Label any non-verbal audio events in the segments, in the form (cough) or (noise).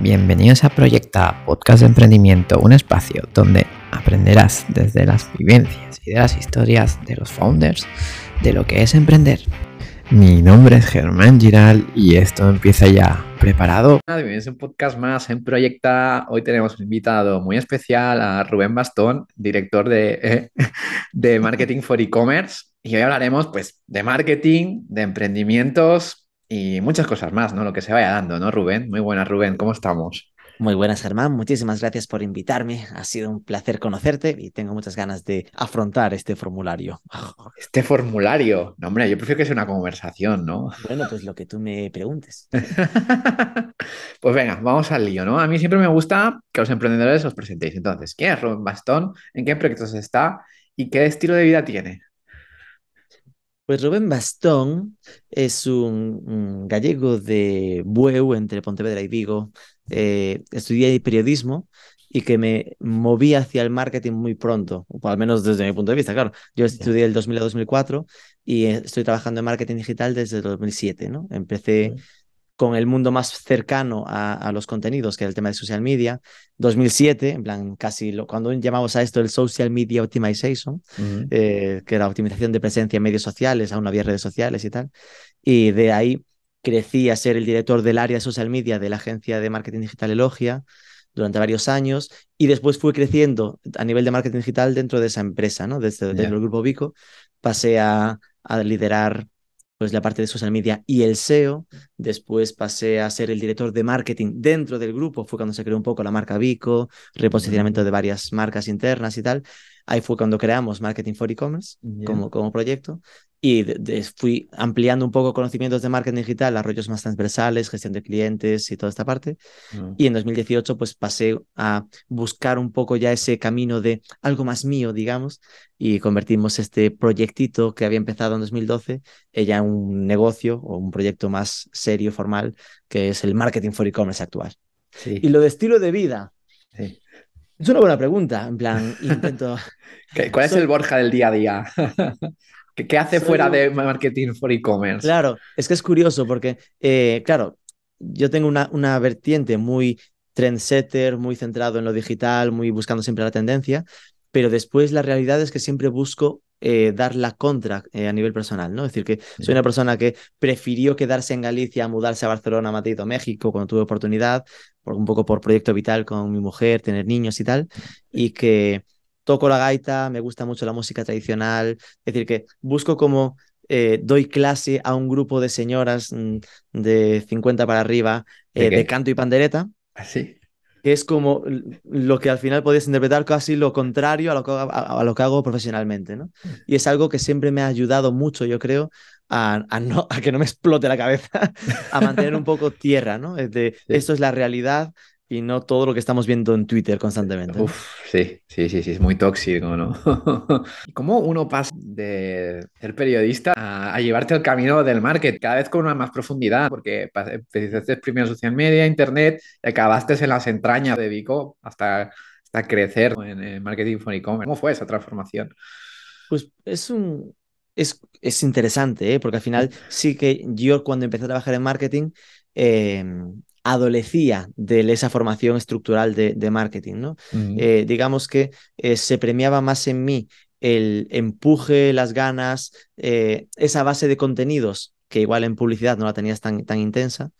Bienvenidos a Proyecta, podcast de emprendimiento, un espacio donde aprenderás desde las vivencias y de las historias de los founders de lo que es emprender. Mi nombre es Germán Giral y esto empieza ya. ¿Preparado? Bienvenidos a un podcast más en Proyecta. Hoy tenemos un invitado muy especial a Rubén Bastón, director de, de Marketing for E-Commerce. Y hoy hablaremos pues de marketing, de emprendimientos y muchas cosas más, ¿no? Lo que se vaya dando, ¿no, Rubén? Muy buenas, Rubén, ¿cómo estamos? Muy buenas, Germán. Muchísimas gracias por invitarme. Ha sido un placer conocerte y tengo muchas ganas de afrontar este formulario. (laughs) Este formulario. No, hombre, yo prefiero que sea una conversación, ¿no? Bueno, pues lo que tú me preguntes. (laughs) pues venga, vamos al lío, ¿no? A mí siempre me gusta que los emprendedores os presentéis. Entonces, ¿quién es Rubén Bastón? ¿En qué proyectos está? ¿Y qué estilo de vida tiene? Pues Rubén Bastón es un, gallego de Bueu, entre Pontevedra y Vigo. Eh, estudié periodismo y que me moví hacia el marketing muy pronto, o al menos desde mi punto de vista, claro. Yo estudié el 2000 a 2004 y estoy trabajando en marketing digital desde el 2007, ¿no? Empecé con el mundo más cercano a, los contenidos, que es el tema de social media. 2007, en plan, casi lo, cuando llamamos a esto el Social Media Optimization, eh, que era optimización de presencia en medios sociales, aún no había redes sociales y tal. Y de ahí crecí a ser el director del área de social media de la agencia de marketing digital Elogia durante varios años y después fui creciendo a nivel de marketing digital dentro de esa empresa, ¿no? Desde, el grupo Vico pasé a, a liderar pues la parte de social media y el SEO. Después pasé a ser el director de marketing dentro del grupo. Fue cuando se creó un poco la marca Vico, reposicionamiento de varias marcas internas y tal. Ahí fue cuando creamos Marketing for E-Commerce como, como proyecto y fui ampliando un poco conocimientos de marketing digital a rollos más transversales, gestión de clientes y toda esta parte. Mm. Y en 2018 pues pasé a buscar un poco ya ese camino de algo más mío, digamos, y convertimos este proyectito que había empezado en 2012 ya en un negocio o un proyecto más serio, formal, que es el Marketing for E-Commerce actual. Y lo de estilo de vida. Sí. Es una buena pregunta, en plan, intento... (laughs) ¿Cuál es el Borja del día a día? (laughs) ¿Qué, hace fuera de marketing for e-commerce? Claro, es que es curioso porque, eh, claro, yo tengo una, una vertiente muy trendsetter, muy centrado en lo digital, muy buscando siempre la tendencia, pero después la realidad es que siempre busco eh, dar la contra eh, a nivel personal, ¿no? Es decir, que soy una persona que prefirió quedarse en Galicia, mudarse a Barcelona, Madrid o México cuando tuve oportunidad, por, un poco por proyecto vital con mi mujer, tener niños y tal, y que toco la gaita, me gusta mucho la música tradicional, es decir, que busco como eh, doy clase a un grupo de señoras mm, de 50 para arriba ¿De, canto y pandereta. Así. ¿Ah, que es como lo que al final podías interpretar casi lo contrario a lo que, a, lo que hago profesionalmente, ¿no? Mm. Y es algo que siempre me ha ayudado mucho, yo creo, a, no, (laughs) a que no me explote la cabeza, (laughs) a mantener un poco tierra, ¿no? de, Esto es la realidad y no todo lo que estamos viendo en Twitter constantemente. Uf, sí, sí, sí, sí, es muy tóxico, ¿no? (laughs) ¿Cómo uno pasa de ser periodista a, llevarte al camino del marketing, cada vez con una más profundidad? Porque empezaste primero en social media, internet, y acabaste en las entrañas de Vico hasta, hasta crecer en, marketing for e-commerce. ¿Cómo fue esa transformación? Pues es un, es, es, interesante, ¿eh? porque al final sí que yo cuando empecé a trabajar en marketing, eh, adolecía de esa formación estructural de, marketing, ¿no? Eh, digamos que eh, se premiaba más en mí el empuje, las ganas, eh, esa base de contenidos que igual en publicidad no la tenías tan, tan intensa,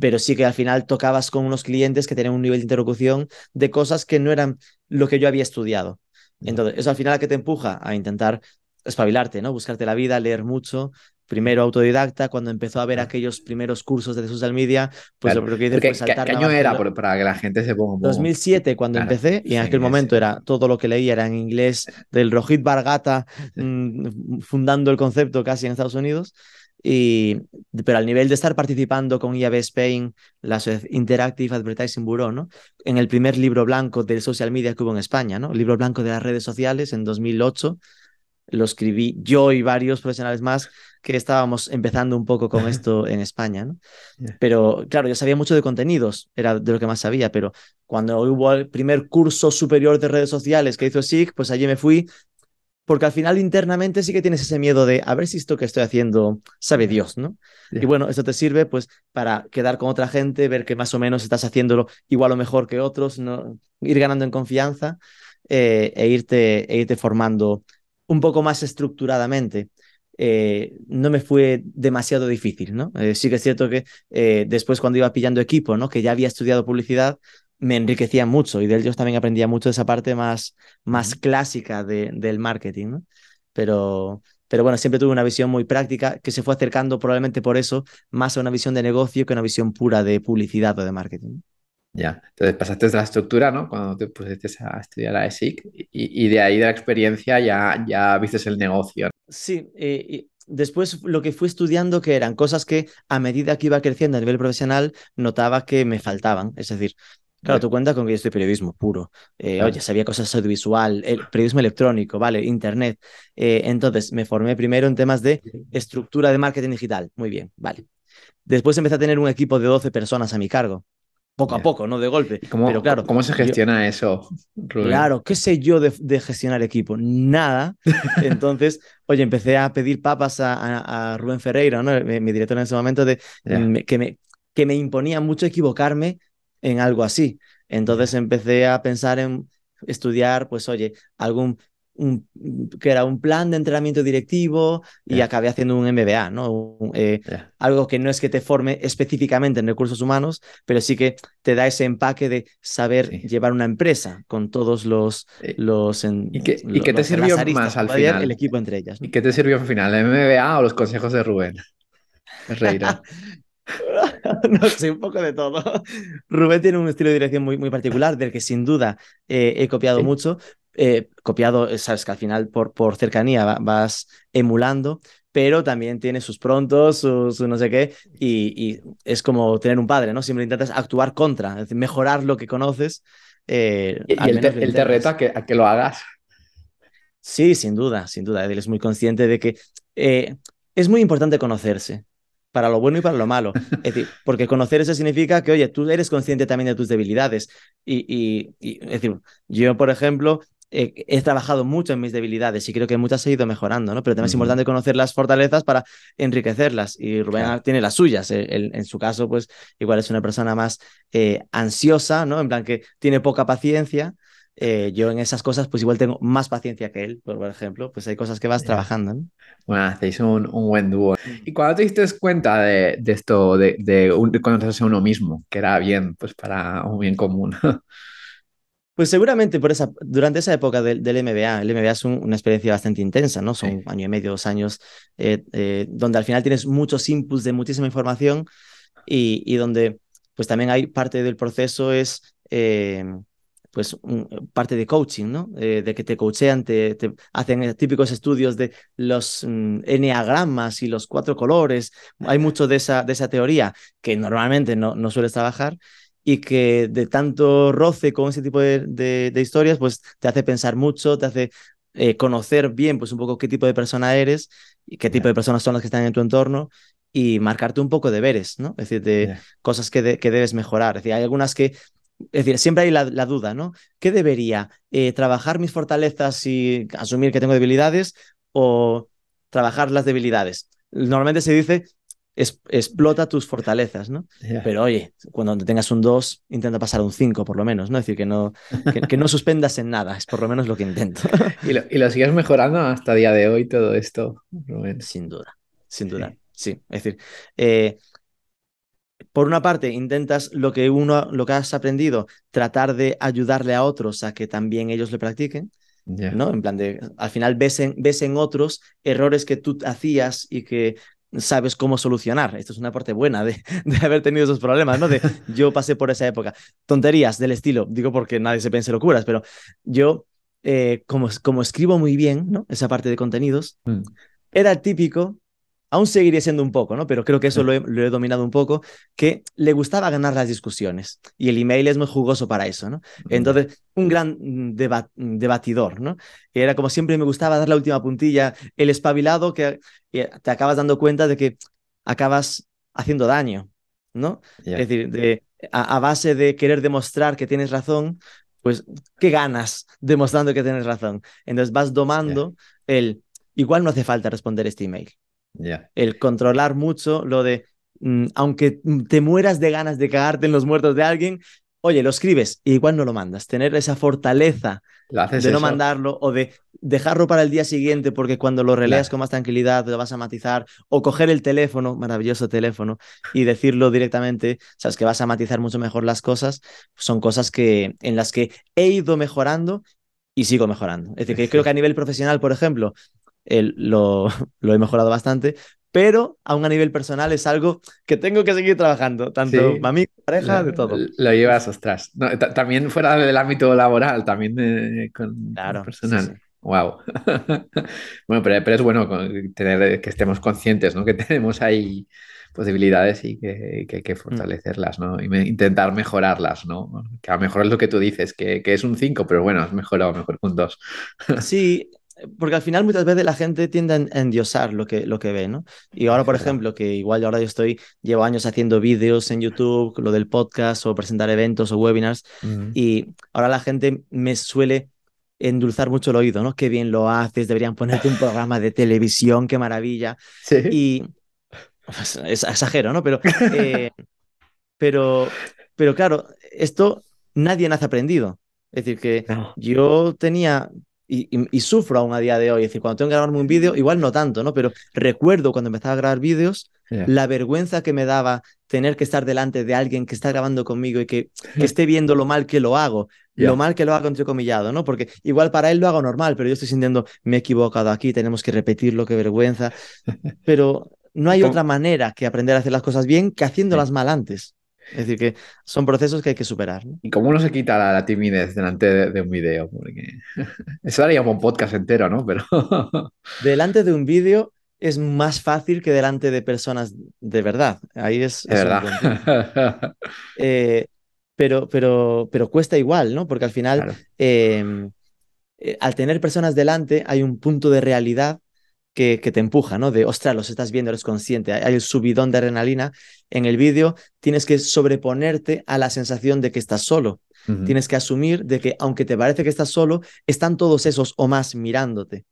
pero sí que al final tocabas con unos clientes que tenían un nivel de interlocución de cosas que no eran lo que yo había estudiado. Entonces, eso al final a que te empuja a intentar espabilarte, ¿no? Buscarte la vida, leer mucho, primero autodidacta, cuando empezó a ver aquellos primeros cursos de social media, pues lo que hice fue saltar. ¿Qué año era para que la gente se ponga 2007 cuando empecé y en aquel momento era todo lo que leía era en inglés del Rohit Bargata (laughs) mm, fundando el concepto casi en Estados Unidos. Y, pero al nivel de estar participando con IAB Spain, la Interactive Advertising Bureau, ¿no? En el primer libro blanco del social media que hubo en España, ¿no? El libro blanco de las redes sociales en 2008 lo escribí yo y varios profesionales más que estábamos empezando un poco con (laughs) esto en España, ¿no? Pero claro, yo sabía mucho de contenidos, era de lo que más sabía, pero cuando hubo el primer curso superior de redes sociales que hizo SIG, pues allí me fui porque al final internamente sí que tienes ese miedo de a ver si esto que estoy haciendo sabe Dios, ¿no? Y bueno, eso te sirve pues para quedar con otra gente, ver que más o menos estás haciéndolo igual o mejor que otros, ¿no? ir ganando en confianza eh, e, irte, e irte formando un poco más estructuradamente. Eh, no me fue demasiado difícil, ¿no? Eh, sí que es cierto que después cuando iba pillando equipo, ¿no? Que ya había estudiado publicidad, me enriquecía mucho y de ellos también aprendía mucho de esa parte más, más clásica de, del marketing, ¿no? Pero, pero bueno, siempre tuve una visión muy práctica que se fue acercando probablemente por eso más a una visión de negocio que a una visión pura de publicidad o de marketing. Ya, entonces pasaste de la estructura, ¿no? Cuando te pusiste a estudiar la ESIC y, y de ahí de la experiencia ya, ya viste el negocio. Sí, eh, y después lo que fui estudiando que eran cosas que a medida que iba creciendo a nivel profesional notaba que me faltaban. Es decir, Claro, tú cuentas con que yo estoy periodismo puro. Eh, oye, sabía cosas audiovisual, el periodismo electrónico, ¿vale? Internet. Eh, entonces, me formé primero en temas de estructura de marketing digital. Muy bien, vale. Después empecé a tener un equipo de 12 personas a mi cargo. Poco a poco, no de golpe. Cómo, Pero claro, ¿Cómo se gestiona eso, Claro, ¿qué sé yo de, gestionar equipo? Nada. (laughs) Entonces, oye, empecé a pedir papas a, Rubén Ferreira, ¿no? mi, director en ese momento, de, que, me, que me imponía mucho equivocarme en algo así. Entonces empecé a pensar en estudiar, pues oye, algún un, que era un plan de entrenamiento directivo y acabé haciendo un MBA, ¿no? Eh, algo que no es que te forme específicamente en recursos humanos, pero sí que te da ese empaque de saber llevar una empresa con todos los... los ¿Y qué, ¿y qué te sirvió más al final? El equipo entre ellas. ¿Y qué te sirvió al final? ¿El MBA o los consejos de Rubén? Reira. (laughs) no sé, un poco de todo. Rubén tiene un estilo de dirección muy, muy particular, del que sin duda eh, he copiado mucho. Eh, copiado, eh, sabes que al final por, por cercanía vas emulando, pero también tiene sus prontos, sus, no sé qué, y, es como tener un padre, ¿no? Siempre intentas actuar contra, es decir, mejorar lo que conoces. y él te, reta a que, a que lo hagas. Sí, sin duda, sin duda. Él es muy consciente de que es muy importante conocerse para lo bueno y para lo malo. Es decir, porque conocer eso significa que, oye, tú eres consciente también de tus debilidades. Y, es decir, yo, por ejemplo, he trabajado mucho en mis debilidades y creo que muchas he ido mejorando, ¿no? Pero también es importante conocer las fortalezas para enriquecerlas. Y Rubén tiene las suyas. en su caso, pues igual es una persona más eh, ansiosa, ¿no? En plan que tiene poca paciencia. Eh, yo en esas cosas, pues igual tengo más paciencia que él, por ejemplo, pues hay cosas que vas trabajando. ¿no? Bueno, hacéis un, un, buen dúo. ¿Y cuando te diste cuenta de, de esto, de, de, conocerse a uno mismo, que era bien, pues para un bien común? (laughs) Pues seguramente por esa, durante esa época del, del MBA, el MBA es una experiencia bastante intensa, ¿no? Son un año y medio, dos años, eh, eh, donde al final tienes muchos inputs de muchísima información y, y donde pues también hay parte del proceso es pues parte de coaching, ¿no? Eh, de que te coachean, te, hacen típicos estudios de los mm, eneagramas y los cuatro colores. Hay mucho de esa, de esa teoría que normalmente no, no sueles trabajar y que de tanto roce con ese tipo de, historias, pues te hace pensar mucho, te hace eh, conocer bien, pues un poco qué tipo de persona eres y qué tipo de personas son las que están en tu entorno y marcarte un poco deberes, ¿no? Es decir, de cosas que, que debes mejorar. Es decir, hay algunas que es decir, siempre hay la, duda, ¿no? ¿Qué debería? Eh, ¿Trabajar mis fortalezas y asumir que tengo debilidades o trabajar las debilidades? Normalmente se dice, explota tus fortalezas, ¿no? (laughs) Pero oye, cuando tengas un 2, intenta pasar un 5 por lo menos, ¿no? Es decir, que no, que, no suspendas en nada, es por lo menos lo que intento. (laughs) ¿Y lo, y lo sigues mejorando hasta el día de hoy todo esto, Sin duda, sin duda. Sí, es decir, eh, por una parte, intentas lo que uno, lo que has aprendido, tratar de ayudarle a otros a que también ellos lo practiquen, ¿no? En plan de, al final ves en, ves en otros errores que tú hacías y que sabes cómo solucionar. Esto es una parte buena de, (laughs) de, haber tenido esos problemas, ¿no? De yo pasé por esa época. Tonterías del estilo, digo porque nadie se piense locuras, pero yo, eh, como, como escribo muy bien, ¿no? Esa parte de contenidos, mm. era típico aún seguiría siendo un poco, ¿no? Pero creo que eso lo he, dominado un poco, que le gustaba ganar las discusiones y el email es muy jugoso para eso, ¿no? Entonces, un gran debatidor, ¿no? Era como siempre me gustaba dar la última puntilla, el espabilado que te acabas dando cuenta de que acabas haciendo daño, ¿no? Es decir, de, a, base de querer demostrar que tienes razón, pues, ¿qué ganas demostrando que tienes razón? Entonces vas domando el, igual no hace falta responder este email. El controlar mucho lo de, mm, aunque te mueras de ganas de cagarte en los muertos de alguien, oye, lo escribes y igual no lo mandas. Tener esa fortaleza de no mandarlo o de dejarlo para el día siguiente porque cuando lo releas con más tranquilidad lo vas a matizar o coger el teléfono, maravilloso teléfono, y decirlo directamente, sabes que vas a matizar mucho mejor las cosas, son cosas que en las que he ido mejorando y sigo mejorando. Es decir, que creo que a nivel profesional, por ejemplo, lo, (laughs) lo he mejorado bastante, pero aún a nivel personal es algo que tengo que seguir trabajando, tanto para mí, pareja, de todo. Lo llevas, ostras. también fuera del ámbito laboral, también eh, con, claro, personal. Wow. (laughs) bueno, pero, es bueno tener, que estemos conscientes, ¿no? Que tenemos ahí posibilidades y que, hay que mm. fortalecerlas, ¿no? Y intentar mejorarlas, ¿no? Que a lo mejor es lo que tú dices, que, que es un 5, pero bueno, es mejor o mejor que un 2. sí, porque al final muchas veces la gente tiende a endiosar lo que, lo que ve, ¿no? Y ahora, por ejemplo, que igual ahora yo estoy, llevo años haciendo vídeos en YouTube, lo del podcast o presentar eventos o webinars, y ahora la gente me suele endulzar mucho el oído, ¿no? Qué bien lo haces, deberían ponerte un (laughs) programa de televisión, qué maravilla. Sí. Y pues, es, exagero, ¿no? Pero, eh, pero, pero claro, esto nadie nace aprendido. Es decir, que yo tenía y, sufro aún a día de hoy. Es decir, cuando tengo que grabarme un vídeo, igual no tanto, ¿no? Pero recuerdo cuando empezaba a grabar vídeos, la vergüenza que me daba tener que estar delante de alguien que está grabando conmigo y que, que (laughs) esté viendo lo mal que lo hago, lo mal que lo hago entrecomillado, ¿no? Porque igual para él lo hago normal, pero yo estoy sintiendo, me he equivocado aquí, tenemos que repetirlo, qué vergüenza. (laughs) Pero no hay otra manera que aprender a hacer las cosas bien que haciéndolas mal antes. Es decir, que son procesos que hay que superar. ¿Y cómo uno se quita la, timidez delante de, un vídeo? Porque (laughs) eso daría un podcast entero, ¿no? Pero... (laughs) delante de un vídeo es más fácil que delante de personas de verdad. Ahí es... De verdad. (laughs) Eh, pero, pero, pero cuesta igual, ¿no? Porque al final, em, eh, al tener personas delante, hay un punto de realidad que, te empuja, ¿no? De, ostras, los estás viendo, eres consciente, hay el subidón de adrenalina. En el vídeo tienes que sobreponerte a la sensación de que estás solo. Tienes que asumir de que, aunque te parece que estás solo, están todos esos o más mirándote.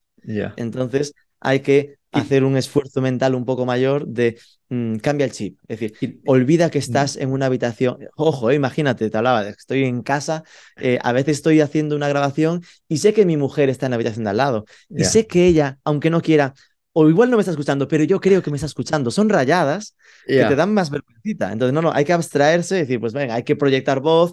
Entonces, hay que hacer un esfuerzo mental un poco mayor de mm, cambia el chip. Es decir, olvida que estás en una habitación. Ojo, eh, imagínate, te hablaba de que estoy en casa, eh, a veces estoy haciendo una grabación y sé que mi mujer está en la habitación de al lado. Y sé que ella, aunque no quiera, o igual no me está escuchando, pero yo creo que me está escuchando. Son rayadas que te dan más vergüenza. Entonces, no, no, hay que abstraerse y decir, pues venga, hay que proyectar voz,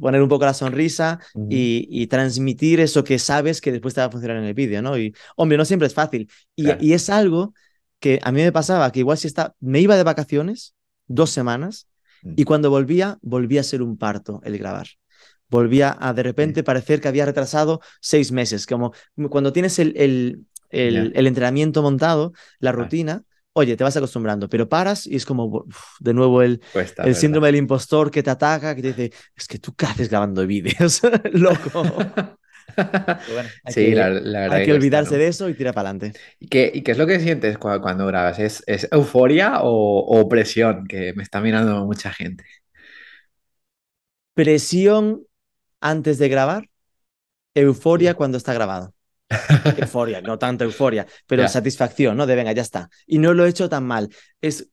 poner un poco la sonrisa y, transmitir eso que sabes que después te va a funcionar en el vídeo, ¿no? Y, hombre, no siempre es fácil. Y, es algo que a mí me pasaba, que igual si está, me iba de vacaciones dos semanas mm. y cuando volvía, volvía a ser un parto el grabar volvía a de repente parecer que había retrasado seis meses, como cuando tienes el, el, el, entrenamiento montado, la rutina, oye, te vas acostumbrando, pero paras y es como de nuevo el, el síndrome del impostor que te ataca, que te dice, es que tú qué haces grabando vídeos, (laughs) loco. (laughs) hay sí, que, la, verdad hay que, olvidarse de eso y tirar para adelante. ¿Y qué, ¿Y qué, es lo que sientes cuando, grabas? ¿Es, ¿Es, euforia o, o, presión? Que me está mirando mucha gente. Presión antes de grabar, euforia cuando está grabado. Euforia, no tanto euforia, pero satisfacción, ¿no? De venga, ya está. Y no lo he hecho tan mal. Es,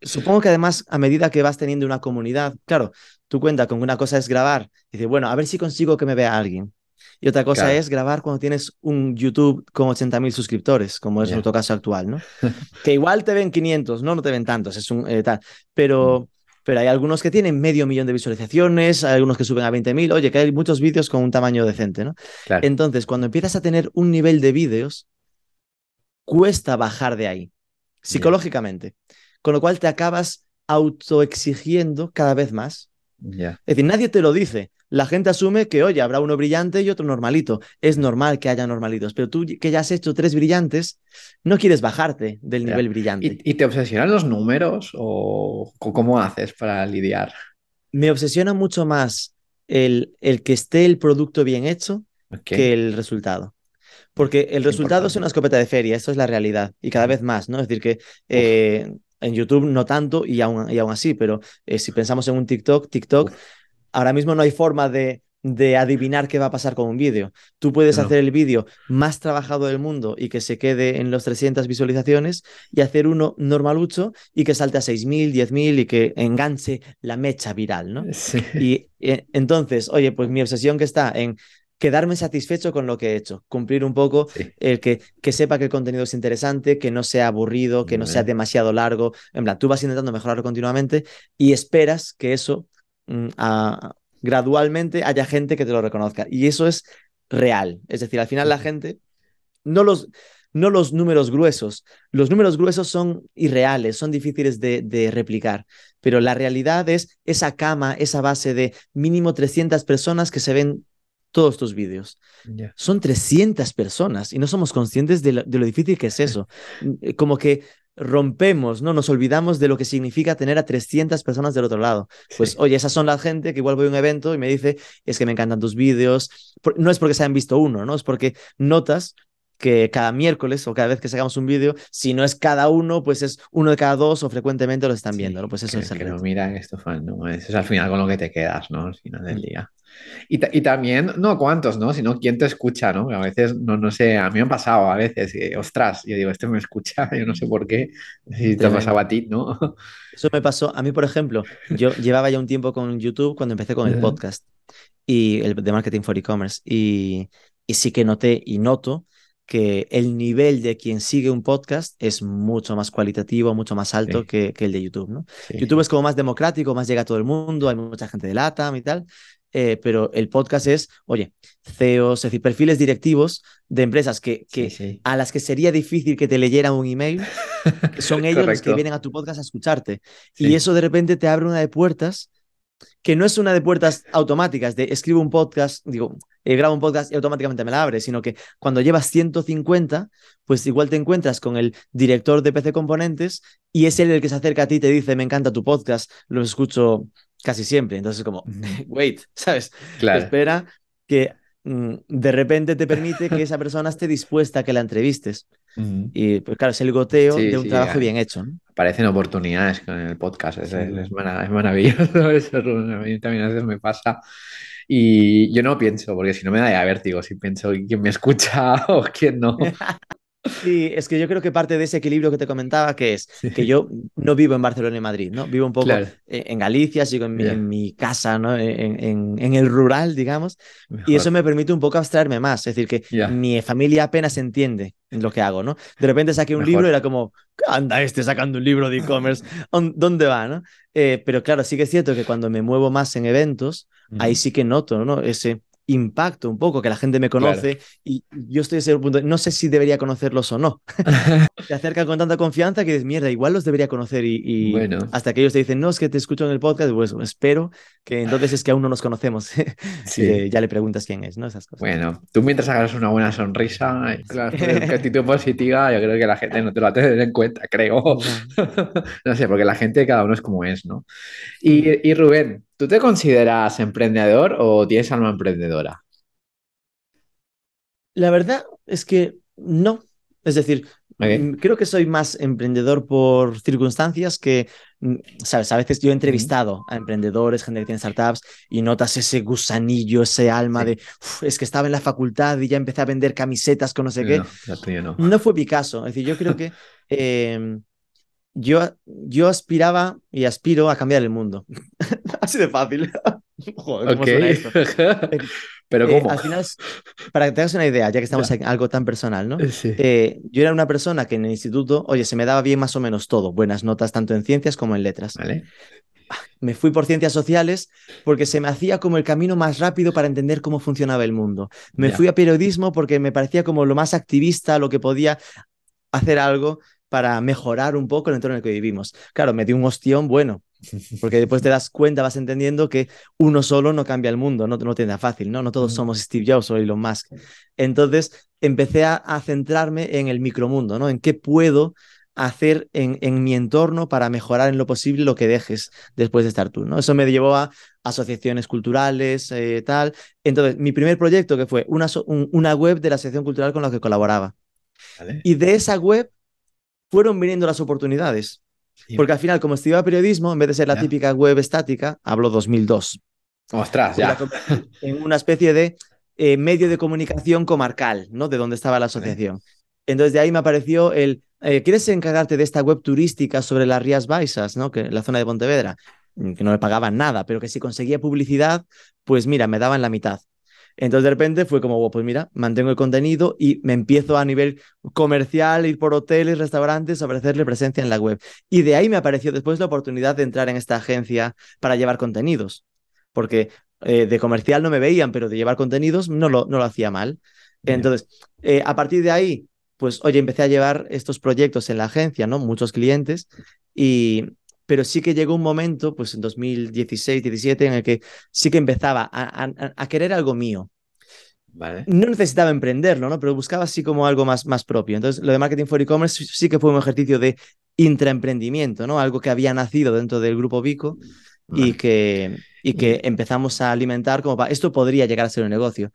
supongo que además, a medida que vas teniendo una comunidad, claro, tú cuenta con una cosa es grabar, y dices, bueno, a ver si consigo que me vea alguien. Y otra cosa es grabar cuando tienes un YouTube con 80.000 suscriptores, como es nuestro caso actual, ¿no? (laughs) que igual te ven 500, no, no te ven tantos, es un eh, tal, pero... Pero hay algunos que tienen medio millón de visualizaciones, hay algunos que suben a 20.000, oye, que hay muchos vídeos con un tamaño decente, ¿no? Entonces, cuando empiezas a tener un nivel de vídeos, cuesta bajar de ahí, psicológicamente, con lo cual te acabas autoexigiendo cada vez más. Es decir, nadie te lo dice, la gente asume que, oye, habrá uno brillante y otro normalito. Es normal que haya normalitos, pero tú que ya has hecho tres brillantes, no quieres bajarte del nivel brillante. ¿Y, te obsesionan los números o cómo haces para lidiar? Me obsesiona mucho más el, el que esté el producto bien hecho que el resultado. Porque el resultado es una escopeta de feria, eso es la realidad, y cada vez más, ¿no? Es decir, que eh, en YouTube no tanto y aún, y aún así, pero eh, si pensamos en un TikTok, TikTok ahora mismo no hay forma de de adivinar qué va a pasar con un vídeo. Tú puedes No. hacer el vídeo más trabajado del mundo y que se quede en los 300 visualizaciones y hacer uno normalucho y que salte a 6.000, 10.000 y que enganche la mecha viral, ¿no? Sí. Y eh, entonces, oye, pues mi obsesión que está en quedarme satisfecho con lo que he hecho, cumplir un poco Sí. el que, que sepa que el contenido es interesante, que no sea aburrido, que no sea demasiado largo. En plan, tú vas intentando mejorarlo continuamente y esperas que eso a- gradualmente haya gente que te lo reconozca. Y eso es real. Es decir, al final la gente, no los, no los números gruesos, los números gruesos son irreales, son difíciles de, de replicar, pero la realidad es esa cama, esa base de mínimo 300 personas que se ven todos tus vídeos son 300 personas y no somos conscientes de lo, de lo difícil que es eso. Eh, Como que rompemos, ¿no? Nos olvidamos de lo que significa tener a 300 personas del otro lado. Pues, Sí. oye, esas son la gente que igual voy a un evento y me dice, es que me encantan tus vídeos. No es porque se hayan visto uno, ¿no? Es porque notas que cada miércoles o cada vez que sacamos un vídeo, si no es cada uno, pues es uno de cada dos o frecuentemente lo están viendo, ¿no? Pues eso que, es el que lo reto. miran esto fan, ¿no? Eso es al final con lo que te quedas, ¿no? Al final del día. Y, y también, no cuántos, ¿no? Sino quién te escucha, ¿no? A veces, no, no sé, a mí me ha pasado a veces, que, ostras, yo digo, este me escucha, (laughs) yo no sé por qué, si te ha pasado a ti, ¿no? (laughs) Eso me pasó, a mí, por ejemplo, yo llevaba ya un tiempo con YouTube cuando empecé con el podcast y el de marketing for e-commerce y, y sí que noté y noto que el nivel de quien sigue un podcast es mucho más cualitativo, mucho más alto Sí. que, que el de YouTube, ¿no? Sí, YouTube es como más democrático, más llega a todo el mundo, hay mucha gente de LATAM y tal, eh, pero el podcast es, oye, CEOs, es decir, perfiles directivos de empresas que, que Sí, a las que sería difícil que te leyeran un email, (laughs) son ellos los que vienen a tu podcast a escucharte. Y eso de repente te abre una de puertas que no es una de puertas automáticas, de escribo un podcast, digo, eh, grabo un podcast y automáticamente me la abre, sino que cuando llevas 150, pues igual te encuentras con el director de PC Componentes y es él el que se acerca a ti y te dice, me encanta tu podcast, lo escucho casi siempre. Entonces, como, (laughs) wait, (laughs) ¿sabes? Claro. Espera que mm, de repente te permite que esa persona esté dispuesta a que la entrevistes. Y pues claro, es el goteo Sí, de un sí, trabajo eh. bien hecho. ¿no? Aparecen oportunidades con el podcast, es, Sí. es, es mara- es maravilloso (laughs) eso, a mí también a veces me pasa. Y yo no pienso, porque si no me da ya vértigo, si pienso quién me escucha (laughs) o quién no. Sí, es que yo creo que parte de ese equilibrio que te comentaba, que es Sí. que yo no vivo en Barcelona y Madrid, ¿no? Vivo un poco Claro. eh, en Galicia, sigo en mi, Ya. en mi casa, ¿no? En, en- en el rural, digamos, y eso me permite un poco abstraerme más, es decir, que mi familia apenas entiende lo que hago, ¿no? De repente saqué un Mejor. libro y era como, "¿Qué anda este sacando un libro de e-commerce, ¿Dón- ¿dónde va, no? Eh, pero claro, sí que es cierto que cuando me muevo más en eventos, ahí Ujú. sí que noto, ¿no? Ese impacto un poco, que la gente me conoce y yo estoy a ese punto, no sé si debería conocerlos o no. (laughs) Te acercan con tanta confianza que dices, mierda, igual los debería conocer y, y Bueno. hasta que ellos te dicen, no, es que te escucho en el podcast, pues espero que entonces es que aún no nos conocemos. (laughs) Sí. Ya le preguntas quién es, ¿no? Esas cosas. Bueno, tú mientras hagas una buena sonrisa y la actitud positiva, yo creo que la gente no te lo va a tener en cuenta, creo. No (laughs) sé, porque la gente cada uno es como es, ¿no? Y, y Rubén, ¿tú te consideras emprendedor o tienes alma emprendedora? La verdad es que no. Es decir, mm, creo que soy más emprendedor por circunstancias que, mm, sabes, a veces yo he entrevistado a emprendedores, gente que tiene startups, y notas ese gusanillo, ese alma Sí. de, "Uf, es que estaba en la facultad y ya empecé a vender camisetas con no sé qué. No, fue Picasso. Es decir, yo creo que (laughs) eh, yo, yo aspiraba y aspiro a cambiar el mundo. (laughs) Así de fácil. (laughs) Joder, ¿cómo Ok. suena esto? (laughs) Pero Eh, ¿cómo? al final, para que te hagas una idea, ya que estamos en algo tan personal, ¿no? Sí. Eh, yo era una persona que en el instituto, oye, se me daba bien más o menos todo, buenas notas tanto en ciencias como en letras. Vale. Me fui por ciencias sociales porque se me hacía como el camino más rápido para entender cómo funcionaba el mundo. Me Ya. fui a periodismo porque me parecía como lo más activista, lo que podía hacer algo para mejorar un poco el entorno en el que vivimos. Claro, me dio un ostión bueno, porque después te das cuenta, vas entendiendo que uno solo no cambia el mundo, no, no da fácil, ¿no? No todos Mm. somos Steve Jobs o Elon Musk. Entonces empecé a, a centrarme en el micromundo, ¿no? En qué puedo hacer en, en mi entorno para mejorar en lo posible lo que dejes después de estar tú, ¿no? Eso me llevó a asociaciones culturales, eh, tal. Entonces, mi primer proyecto que fue una, un- una web de la asociación cultural con la que colaboraba. Vale. Y de esa web fueron viniendo las oportunidades. Porque al final, como estudiaba periodismo, en vez de ser la Ya. típica web estática, hablo 2002. Ostras, ya. En una especie de eh, medio de comunicación comarcal, ¿no? De donde estaba la asociación. Entonces de ahí me apareció el, eh, ¿quieres encargarte de esta web turística sobre las Rías Baixas, ¿no? Que la zona de Pontevedra, mm, que no me pagaban nada, pero que si conseguía publicidad, pues mira, me daban la mitad. Entonces de repente fue como, oh, pues mira, mantengo el contenido y me empiezo a nivel comercial, ir por hoteles, restaurantes, ofrecerle presencia en la web. Y de ahí me apareció después la oportunidad de entrar en esta agencia para llevar contenidos, porque eh, de comercial no me veían, pero de llevar contenidos no lo, no lo hacía mal. Entonces, eh, a partir de ahí, pues oye, empecé a llevar estos proyectos en la agencia, ¿no? Muchos clientes y, pero sí que llegó un momento, pues en 2016, 17, en el que sí que empezaba a, querer algo mío. Vale. No necesitaba emprenderlo, ¿no? Pero buscaba así como algo más, más propio. Entonces, lo de marketing for e-commerce sí que fue un ejercicio de intraemprendimiento, ¿no? Algo que había nacido dentro del grupo Vico y, que, y que empezamos a alimentar como para, esto podría llegar a ser un negocio.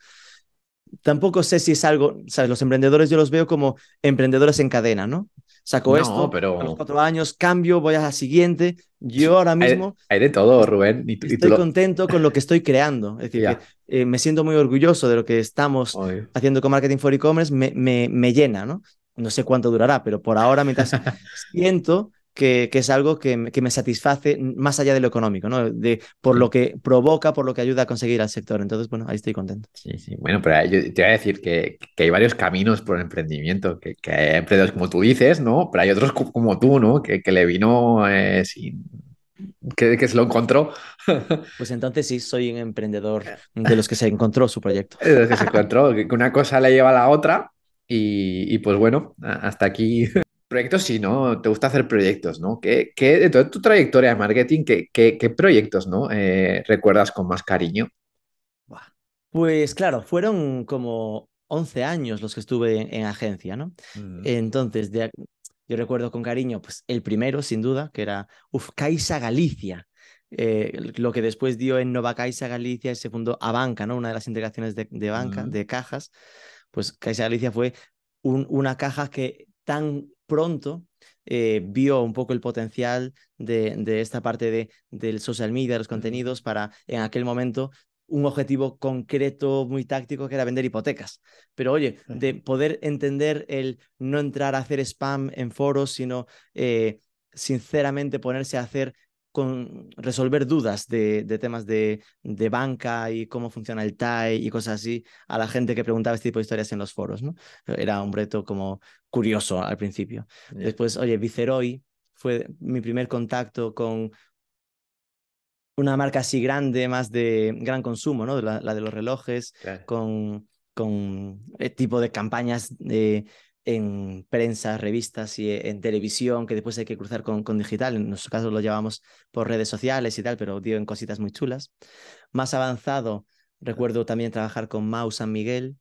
Tampoco sé si es algo, ¿sabes? Los emprendedores yo los veo como emprendedores en cadena, ¿no? saco esto, pero... a los cuatro años cambio, voy a la siguiente. Yo ahora mismo... Hay, de todo, Rubén. estoy contento con lo que estoy creando. Es decir, (laughs) que, eh, me siento muy orgulloso de lo que estamos haciendo con Marketing for E-Commerce, me, me, me llena, ¿no? No sé cuánto durará, pero por ahora, mientras (laughs) siento que, es algo que, me satisface más allá de lo económico, ¿no? De, por lo que provoca, por lo que ayuda a conseguir al sector. Entonces, bueno, ahí estoy contento. Sí, sí. Bueno, pero yo te voy a decir que, hay varios caminos por el emprendimiento, que, hay emprendedores como tú dices, ¿no? Pero hay otros como tú, ¿no? Que, le vino eh, sin... Que, que, se lo encontró. (laughs) Pues entonces sí, soy un emprendedor de los que se encontró su proyecto. De los que se encontró, que una cosa le lleva a la otra y, y pues bueno, hasta aquí (laughs) Proyectos sí, ¿no? Te gusta hacer proyectos, ¿no? ¿Qué, de toda tu trayectoria de marketing, qué, qué, proyectos, ¿no? Eh, recuerdas con más cariño? Pues claro, fueron como 11 años los que estuve en, agencia, ¿no? Mm. Entonces, yo recuerdo con cariño, pues el primero, sin duda, que era, uf, Caixa Galicia. Eh, lo que después dio en Nova Caixa Galicia y se fundó Banca, ¿no? Una de las integraciones de, banca, mm. de cajas. Pues Caixa Galicia fue una caja que tan pronto eh, vio un poco el potencial de, esta parte de, del social media, de los contenidos, para en aquel momento un objetivo concreto, muy táctico, que era vender hipotecas. Pero oye, de poder entender el no entrar a hacer spam en foros, sino eh, sinceramente ponerse a hacer con resolver dudas de, temas de, de, banca y cómo funciona el TAE y cosas así a la gente que preguntaba este tipo de historias en los foros, ¿no? Era un reto como curioso al principio. Después, oye, Viceroy fue mi primer contacto con una marca así grande, más de gran consumo, ¿no? La, de los relojes, con, con el tipo de campañas de en prensa, revistas y en televisión, que después hay que cruzar con, con digital. En nuestro caso lo llevamos por redes sociales y tal, pero dio en cositas muy chulas. Más avanzado, recuerdo también trabajar con Mau San Miguel,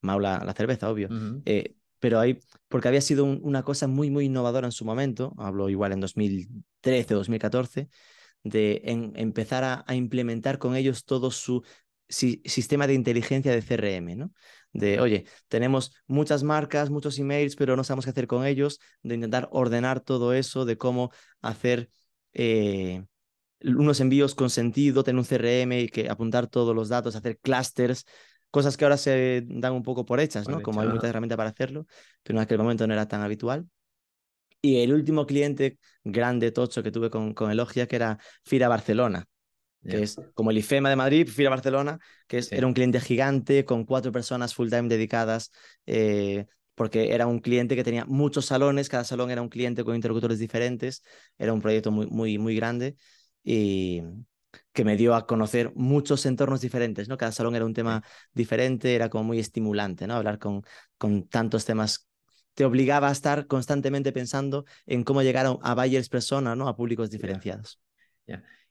Mau la, cerveza, obvio, eh, pero ahí, porque había sido una cosa muy, muy innovadora en su momento, hablo igual en 2013 o 2014, de empezar a, a, implementar con ellos todo su sistema de inteligencia de CRM, ¿no? De, oye, tenemos muchas marcas, muchos emails, pero no sabemos qué hacer con ellos, de intentar ordenar todo eso, de cómo hacer eh, unos envíos con sentido, tener un CRM y que apuntar todos los datos, hacer clusters, cosas que ahora se dan un poco por hechas, ¿no? Como hay muchas herramientas para hacerlo, pero en aquel momento no era tan habitual. Y el último cliente grande, tocho, que tuve con, con Elogia, que era Fira Barcelona que es como el IFEMA de Madrid, FIRA Barcelona, que es, era un cliente gigante con cuatro personas full time dedicadas, eh, porque era un cliente que tenía muchos salones, cada salón era un cliente con interlocutores diferentes, era un proyecto muy, muy, muy grande y que me dio a conocer muchos entornos diferentes, ¿no? Cada salón era un tema diferente, era como muy estimulante, ¿no? Hablar con, con tantos temas te obligaba a estar constantemente pensando en cómo llegar a, a buyers persona, ¿no? A públicos diferenciados.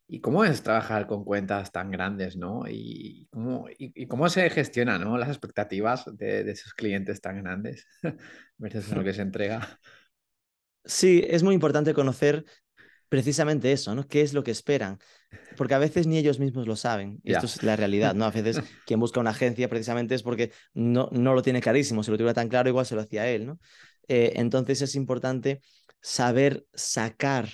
¿Y cómo es trabajar con cuentas tan grandes, no? ¿Y cómo, y, cómo se gestiona, ¿no? Las expectativas de, de esos clientes tan grandes (laughs) versus lo que se entrega. Sí, es muy importante conocer precisamente eso, ¿no? ¿Qué es lo que esperan? Porque a veces ni ellos mismos lo saben. Y esto es la realidad, ¿no? A veces (laughs) quien busca una agencia precisamente es porque no, no lo tiene clarísimo. Si lo tuviera tan claro, igual se lo hacía él, ¿no? Eh, entonces es importante saber sacar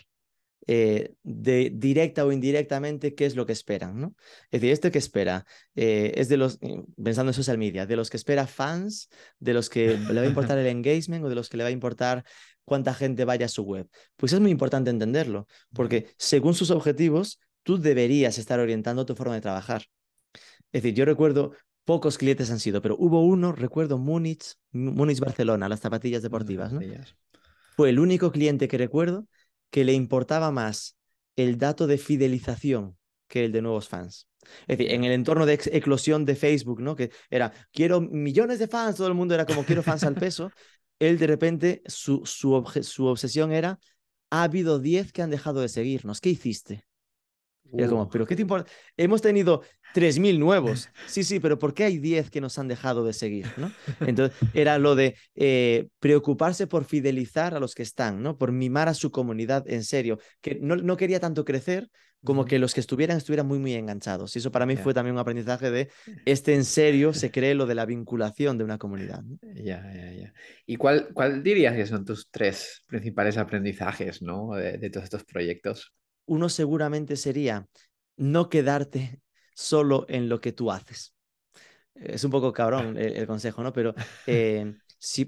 eh, de directa o indirectamente qué es lo que esperan, ¿no? Es decir, este que espera eh, es de los, eh, pensando en social media, de los que espera fans, de los que le va a importar el (laughs) engagement o de los que le va a importar cuánta gente vaya a su web. Pues es muy importante entenderlo, porque según sus objetivos, tú deberías estar orientando tu forma de trabajar. Es decir, yo recuerdo pocos clientes han sido, pero hubo uno, recuerdo Múnich, Múnich Barcelona, las zapatillas deportivas, ¿no? Fue el único cliente que recuerdo que le importaba más el dato de fidelización que el de nuevos fans. Es decir, en el entorno de eclosión de Facebook, ¿no? Que era, quiero millones de fans, todo el mundo era como, quiero fans al peso. (laughs) Él de repente, su, su, su obsesión era, ha habido 10 que han dejado de seguirnos, ¿qué hiciste? Y como, ¿pero qué te importa? Hemos tenido 3.000 nuevos. (laughs) Sí, sí, pero ¿por qué hay 10 que nos han dejado de seguir? ¿no? Entonces, era lo de eh, preocuparse por fidelizar a los que están, ¿no? Por mimar a su comunidad en serio, que no, no quería tanto crecer como que los que estuvieran estuvieran muy, muy enganchados. Y eso para mí fue también un aprendizaje de, este en serio se (laughs) cree lo de la vinculación de una comunidad. Ya, ya, ya. ¿Y cuál, cuál dirías que son tus tres principales aprendizajes, ¿no? de, de todos estos proyectos? Uno seguramente sería no quedarte solo en lo que tú haces. Es un poco cabrón el, consejo, ¿no? Pero eh,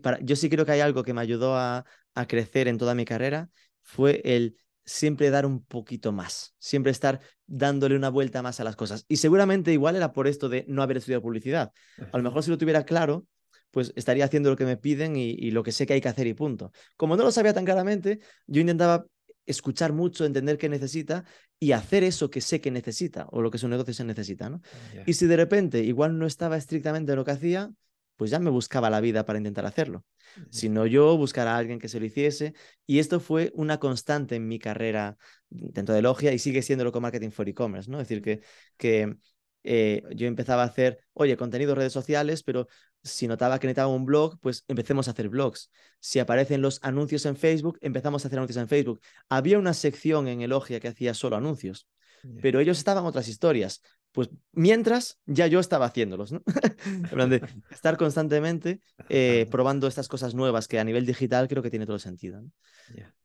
para, yo sí creo que hay algo que me ayudó a, a crecer en toda mi carrera, fue el siempre dar un poquito más, siempre estar dándole una vuelta más a las cosas. Y seguramente igual era por esto de no haber estudiado publicidad. A lo mejor si lo tuviera claro, pues estaría haciendo lo que me piden y, y, lo que sé que hay que hacer y punto. Como no lo sabía tan claramente, yo intentaba escuchar mucho, entender qué necesita y hacer eso que sé que necesita o lo que su negocio se necesita, ¿no? Y si de repente igual no estaba estrictamente lo que hacía, pues ya me buscaba la vida para intentar hacerlo. Si no yo, buscar a alguien que se lo hiciese. Y esto fue una constante en mi carrera dentro de Logia y sigue siendo lo con Marketing for E-Commerce, ¿no? Es decir, que, que eh, yo empezaba a hacer, oye, contenido redes sociales, pero si notaba que necesitaba un blog, pues empecemos a hacer blogs. Si aparecen los anuncios en Facebook, empezamos a hacer anuncios en Facebook. Había una sección en Elogia que hacía solo anuncios, pero ellos estaban otras historias. Pues mientras ya yo estaba haciéndolos, ¿no? (laughs) de estar constantemente eh, (laughs) probando estas cosas nuevas que a nivel digital creo que tiene todo el sentido.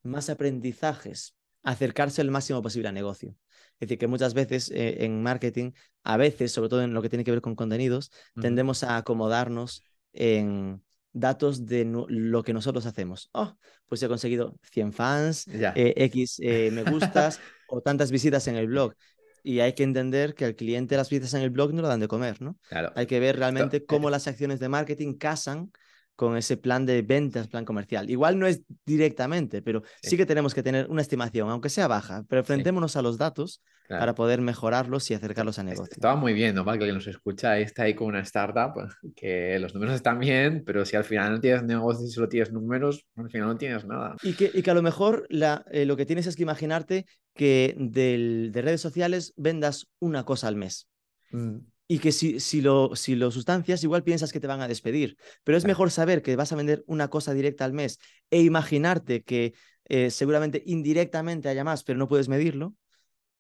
Más aprendizajes acercarse el máximo posible a negocio. Es decir, que muchas veces eh, en marketing, a veces, sobre todo en lo que tiene que ver con contenidos, tendemos a acomodarnos en datos de lo que nosotros hacemos. Oh, pues he conseguido 100 fans, eh, X eh, me gustas (laughs) o tantas visitas en el blog. Y hay que entender que al cliente las visitas en el blog no lo dan de comer, ¿no? Hay que ver realmente cómo las acciones de marketing casan con ese plan de ventas, plan comercial. Igual no es directamente, pero sí, que tenemos que tener una estimación, aunque sea baja, pero enfrentémonos a los datos para poder mejorarlos y acercarlos a negocio. Estaba muy bien, ¿no? Para que nos escucha, está ahí con una startup, (laughs) que los números están bien, pero si al final no tienes negocio y solo tienes números, al final no tienes nada. Y que, y que a lo mejor la, eh, lo que tienes es que imaginarte que del, de redes sociales vendas una cosa al mes. Mm y que si, si, lo, si lo sustancias, igual piensas que te van a despedir. Pero es mejor saber que vas a vender una cosa directa al mes e imaginarte que eh, seguramente indirectamente haya más, pero no puedes medirlo.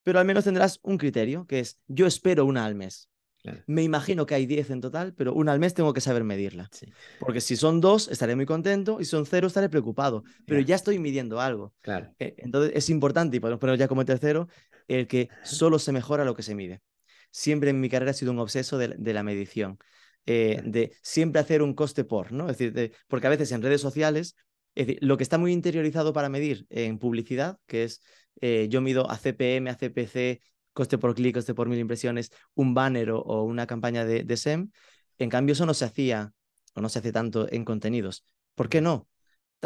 Pero al menos tendrás un criterio, que es yo espero una al mes. Me imagino que hay 10 en total, pero una al mes tengo que saber medirla. Porque si son dos, estaré muy contento y si son cero, estaré preocupado. Pero ya estoy midiendo algo. Claro. Eh, entonces es importante, y podemos poner ya como tercero, el que (laughs) solo se mejora lo que se mide siempre en mi carrera he sido un obseso de, la medición, eh, de siempre hacer un coste por, ¿no? Es decir, porque a veces en redes sociales, es decir, lo que está muy interiorizado para medir en publicidad, que es eh, yo mido a CPM, a CPC, coste por clic, coste por mil impresiones, un banner o, una campaña de, de SEM, en cambio eso no se hacía o no se hace tanto en contenidos. ¿Por qué no?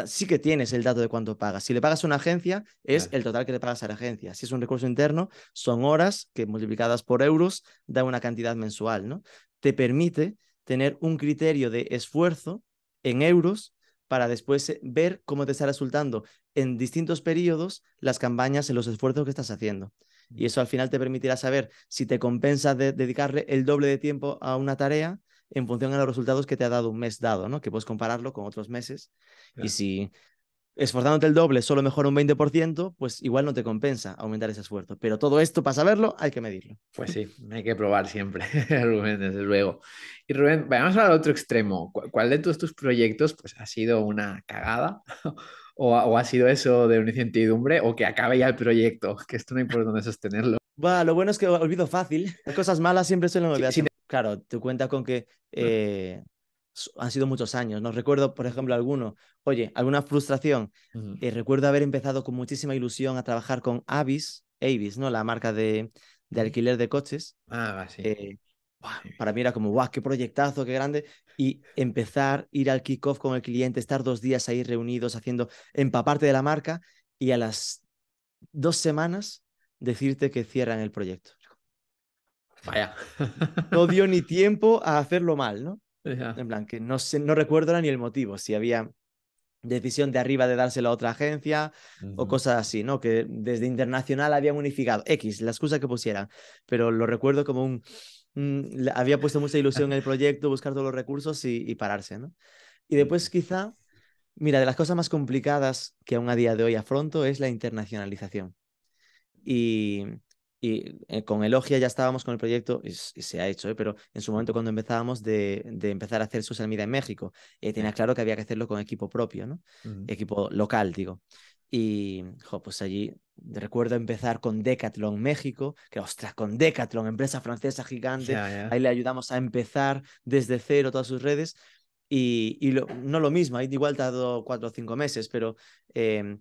Sí que tienes el dato de cuánto pagas. Si le pagas a una agencia, es el total que le pagas a la agencia. Si es un recurso interno, son horas que multiplicadas por euros da una cantidad mensual, ¿no? Te permite tener un criterio de esfuerzo en euros para después eh, ver cómo te está resultando en distintos periodos las campañas en los esfuerzos que estás haciendo. Y eso al final te permitirá saber si te compensa dedicarle el doble de tiempo a una tarea en función a los resultados que te ha dado un mes dado, ¿no? Que puedes compararlo con otros meses. Y si esforzándote el doble solo mejora un 20%, pues igual no te compensa aumentar ese esfuerzo. Pero todo esto, para saberlo, hay que medirlo. Pues sí, hay que probar siempre, (laughs) Rubén, desde luego. Y Rubén, vamos al otro extremo. ¿Cuál de todos tus proyectos pues, ha sido una cagada (laughs) o, ha sido eso de una incertidumbre o que acabe ya el proyecto, que esto no hay por dónde sostenerlo. Va, lo bueno es que olvido fácil. Las cosas malas siempre suelen olvidar. Claro, te cuenta con que eh, han sido muchos años. No recuerdo, por ejemplo, alguno, oye, alguna frustración. Eh, recuerdo haber empezado con muchísima ilusión a trabajar con Avis, Avis, ¿no? La marca de, de alquiler de coches. Ah, sí. Eh, para mí era como, guau, qué proyectazo, qué grande. Y empezar, ir al kickoff con el cliente, estar dos días ahí reunidos, haciendo, empaparte de la marca y a las dos semanas decirte que cierran el proyecto. Vaya. (laughs) no dio ni tiempo a hacerlo mal, ¿no? En plan, que no, sé, no recuerdo ni el motivo, si había decisión de arriba de dárselo a otra agencia o cosas así, ¿no? Que desde internacional habían unificado X, la excusa que pusieran, pero lo recuerdo como un... había puesto mucha ilusión en el proyecto, buscar todos los recursos y, pararse, ¿no? Y después quizá, mira, de las cosas más complicadas que aún a día de hoy afronto es la internacionalización. Y, y eh, con Elogia ya estábamos con el proyecto, y, se ha hecho, ¿eh? pero en su momento cuando empezábamos de, de empezar a hacer social media en México, eh, tenía claro que había que hacerlo con equipo propio, ¿no? Equipo local, digo. Y, pues allí recuerdo empezar con Decathlon México, que ostras, con Decathlon, empresa francesa gigante, ahí le ayudamos a empezar desde cero todas sus redes. Y, y no lo mismo, ahí igual tardó cuatro o cinco meses, pero em,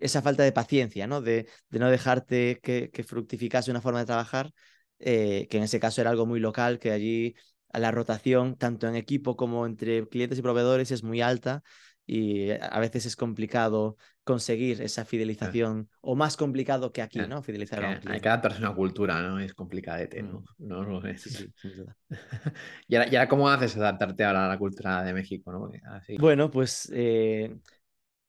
esa falta de paciencia, ¿no? De, de no dejarte que, que, fructificase una forma de trabajar, eh, que en ese caso era algo muy local, que allí la rotación, tanto en equipo como entre clientes y proveedores, es muy alta y a veces es complicado conseguir esa fidelización, o más complicado que aquí, ¿no? Fidelizar a Hay que adaptarse a una cultura, ¿no? Es complicadete, ¿no? Mm. No, no es. Sí, sí, (laughs) ¿Y, ahora, cómo haces adaptarte ahora a la cultura de México, ¿no? Bueno, pues eh,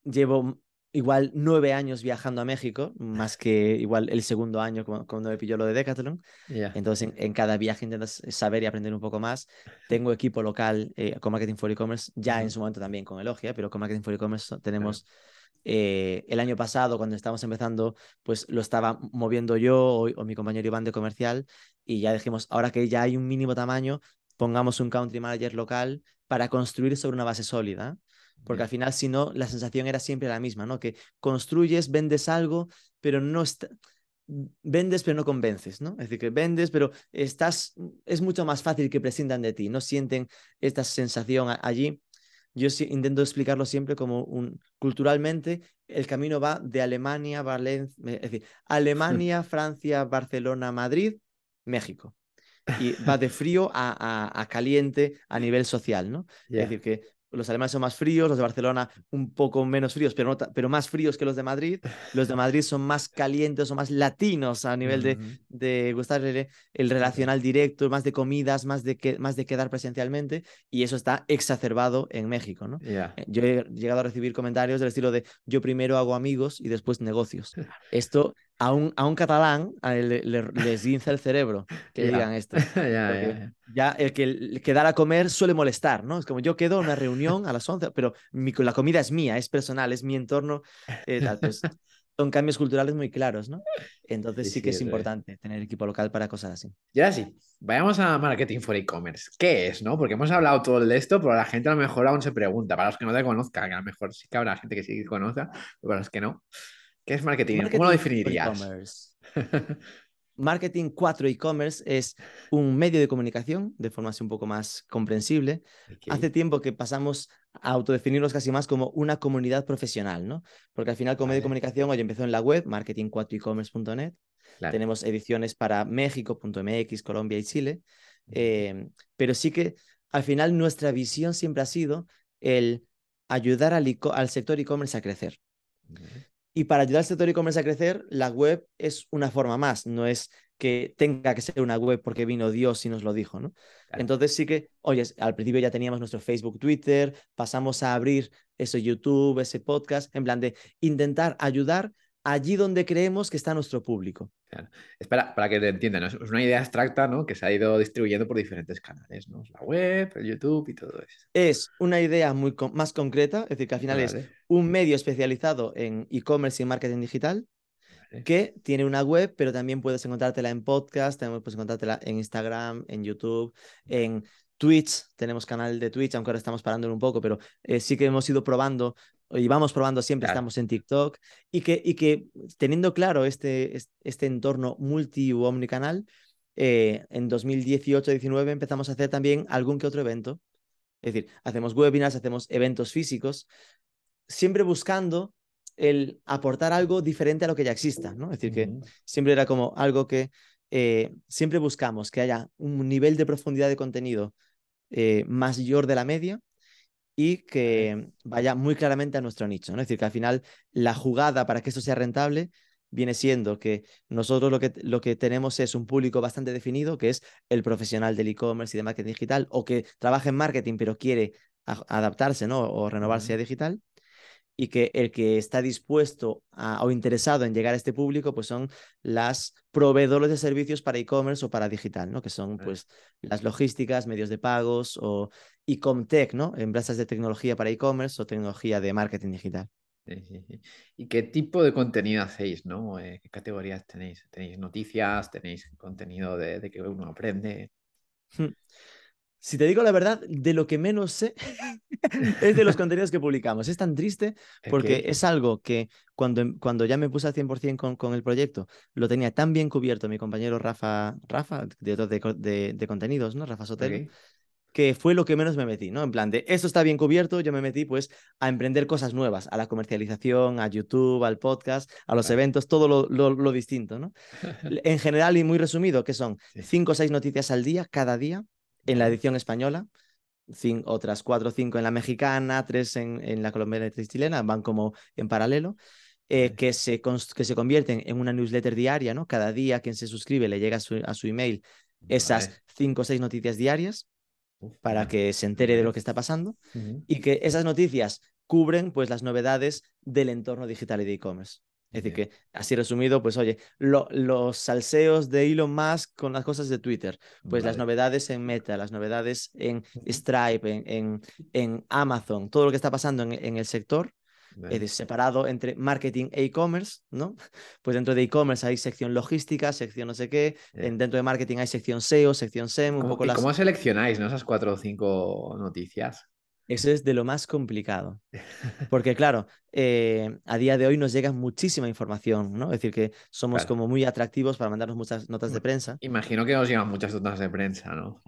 llevo igual nueve años viajando a México, más que igual el segundo año cuando, me pilló lo de Decathlon. Entonces, en, cada viaje intentas saber y aprender un poco más. Tengo equipo local eh, con Marketing for E-Commerce, ya en su momento también con Elogia, pero con Marketing for E-Commerce tenemos... Eh, el año pasado, cuando estábamos empezando, pues lo estaba moviendo yo o, o, mi compañero Iván de comercial y ya dijimos, ahora que ya hay un mínimo tamaño, pongamos un country manager local para construir sobre una base sólida. Porque al final, si no, la sensación era siempre la misma, ¿no? Que construyes, vendes algo, pero no está... vendes pero no convences, ¿no? Es decir, que vendes pero estás, es mucho más fácil que prescindan de ti, no sienten esta sensación allí. Yo intento explicarlo siempre como un, culturalmente, el camino va de Alemania, Valencia, es decir, (laughs) Alemania, Francia, Barcelona, Madrid, México. Y va de frío a, a, caliente a nivel social, ¿no? Es decir, que los alemanes son más fríos, los de Barcelona un poco menos fríos, pero, pero más fríos que los de Madrid. Los de Madrid son más calientes o más latinos a nivel de, de gustarle el relacional directo, más de comidas, más de, que, más de quedar presencialmente, y eso está exacerbado en México. ¿no? Eh, yo he llegado a recibir comentarios del estilo de yo primero hago amigos y después negocios. (laughs) Esto a un, a un catalán le, les guinza el cerebro que digan esto. (laughs) ya, el que, el que dar a comer suele molestar, ¿no? Es como yo quedo en una reunión a las 11, pero la comida es mía, es personal, es mi entorno. Eh, pues, (laughs) son cambios culturales muy claros, ¿no? Entonces sí, que es importante tener equipo local para cosas así. Y ahora sí, vayamos a Marketing for E-Commerce. ¿Qué es, no? Porque hemos hablado todo de esto, pero la gente a lo mejor aún se pregunta, para los que no te conozcan, que a lo mejor sí que habrá gente que sí que conozca, pero para los que no. ¿Qué es marketing? ¿Cómo lo definirías? Marketing 4 e-commerce es un medio de comunicación de forma así un poco más comprensible. Hace tiempo que pasamos a autodefinirnos casi más como una comunidad profesional, ¿no? Porque al final, como medio de comunicación, hoy empezó en la web, marketing4ecommerce.net. Tenemos ediciones para México.mx, Colombia y Chile. Eh, pero sí que al final nuestra visión siempre ha sido el ayudar al, al sector e-commerce a crecer. Y para ayudar al sector e-commerce a crecer, la web es una forma más, no es que tenga que ser una web porque vino Dios y nos lo dijo, ¿no? Entonces sí que, oye, al principio ya teníamos nuestro Facebook, Twitter, pasamos a abrir eso YouTube, ese podcast, en plan de intentar ayudar allí donde creemos que está nuestro público. Espera, para que te entiendan, es una idea abstracta ¿no? que se ha ido distribuyendo por diferentes canales, ¿no? La web, el YouTube y todo eso. Es una idea muy más concreta, es decir, que al final es un medio especializado en e-commerce y marketing digital que tiene una web, pero también puedes encontrártela en podcast, también puedes encontrártela en Instagram, en YouTube, en Twitch, tenemos canal de Twitch, aunque ahora estamos parando un poco, pero eh, sí que hemos ido probando y vamos probando siempre, Claro. estamos en TikTok, y que, y que teniendo claro este, es- este entorno multi u omnicanal, eh, en 2018-19 empezamos a hacer también algún que otro evento. Es decir, hacemos webinars, hacemos eventos físicos, siempre buscando el aportar algo diferente a lo que ya exista, ¿no? Es decir, que siempre era como algo que eh, siempre buscamos que haya un nivel de profundidad de contenido eh, mayor de la media y que vaya muy claramente a nuestro nicho, ¿no? Es decir, que al final la jugada para que esto sea rentable viene siendo que nosotros lo que, lo que tenemos es un público bastante definido, que es el profesional del e-commerce y de marketing digital, o que trabaja en marketing pero quiere a- adaptarse, ¿no? O renovarse a digital. Y que el que está dispuesto a- o interesado en llegar a este público, pues son las proveedores de servicios para e-commerce o para digital, ¿no? Que son pues las logísticas, medios de pagos o e-comtech, ¿no? Empresas de tecnología para e-commerce o tecnología de marketing digital. Sí, sí, sí. ¿Y qué tipo de contenido hacéis, no? Eh, ¿Qué categorías tenéis? ¿Tenéis noticias? ¿Tenéis contenido de, de que uno aprende? Si te digo la verdad, de lo que menos sé (laughs) es de los (laughs) contenidos que publicamos. Es tan triste porque es algo que cuando, em- cuando ya me puse al 100% con, con el proyecto, lo tenía tan bien cubierto mi compañero Rafa, Rafa, director de, de, de contenidos, ¿no? Rafa Sotelo. Que fue lo que menos me metí, ¿no? En plan de, esto está bien cubierto, yo me metí pues a emprender cosas nuevas, a la comercialización, a YouTube, al podcast, a los eventos, todo lo, lo, lo distinto, ¿no? (laughs) En general y muy resumido, que son cinco o seis noticias al día, cada día, en la edición española, cin- otras cuatro o cinco en la mexicana, tres en, en la colombiana y tres chilena, van como en paralelo, eh, que, se que se convierten en una newsletter diaria, ¿no? Cada día quien se suscribe le llega a su, a su email esas Vale. cinco o seis noticias diarias para que se entere de lo que está pasando y que esas noticias cubren pues las novedades del entorno digital y de e-commerce. Es decir, que así resumido, pues oye, lo- los salseos de Elon Musk con las cosas de Twitter, pues las novedades en Meta, las novedades en. Stripe, en, en, en Amazon, todo lo que está pasando en, en el sector, decir, separado entre marketing e e-commerce, ¿no? (laughs) Pues dentro de e-commerce hay sección logística, sección no sé qué, Ya. en- dentro de marketing hay sección SEO, sección SEM, un ¿Cómo- poco ¿Y las... cómo seleccionáis, no? Esas cuatro o cinco noticias. Eso es de lo más complicado. (laughs) Porque claro, eh, a día de hoy nos llega muchísima información, ¿no? Es decir, que somos Claro. como muy atractivos para mandarnos muchas notas de prensa. Imagino que os llevan muchas notas de prensa, ¿no?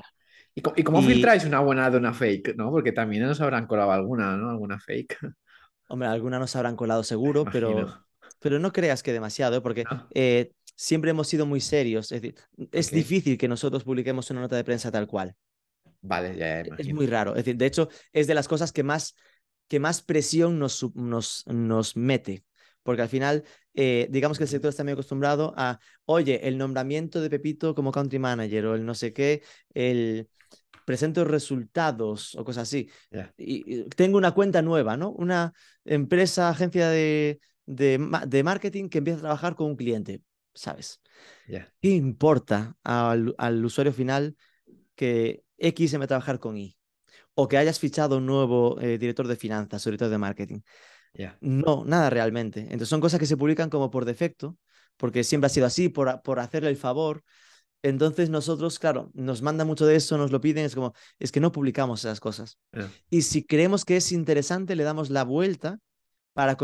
¿Y, cómo Y- filtráis una buena de una fake, no? Porque también nos habrán colado alguna, ¿no? Alguna fake. (laughs) Hombre, algunas nos habrán colado seguro, pero, pero no creas que demasiado, ¿eh? porque ¿No? eh, siempre hemos sido muy serios. Es decir, es Ok. difícil que nosotros publiquemos una nota de prensa tal cual. Vale, ya, Es imagino. muy raro. Es decir, de hecho, es de las cosas que más, que más presión nos, nos, nos mete. Porque al final, eh, digamos que el sector está muy acostumbrado a, oye, el nombramiento de Pepito como country manager o el no sé qué, el presento resultados o cosas así. Ya. Y, y tengo una cuenta nueva, ¿no? Una empresa, agencia de, de, de marketing que empieza a trabajar con un cliente, ¿sabes? Ya. ¿Qué importa al, al usuario final que X se meta a trabajar con Y? O que hayas fichado un nuevo eh, director de finanzas o director de marketing. No, nada realmente. Entonces son cosas que se publican como por defecto, porque siempre ha sido así, por, por hacerle el favor. Entonces nosotros, claro, nos manda mucho de eso, nos lo piden, es como, es que no publicamos esas cosas. Y si creemos que es interesante, le damos la vuelta para,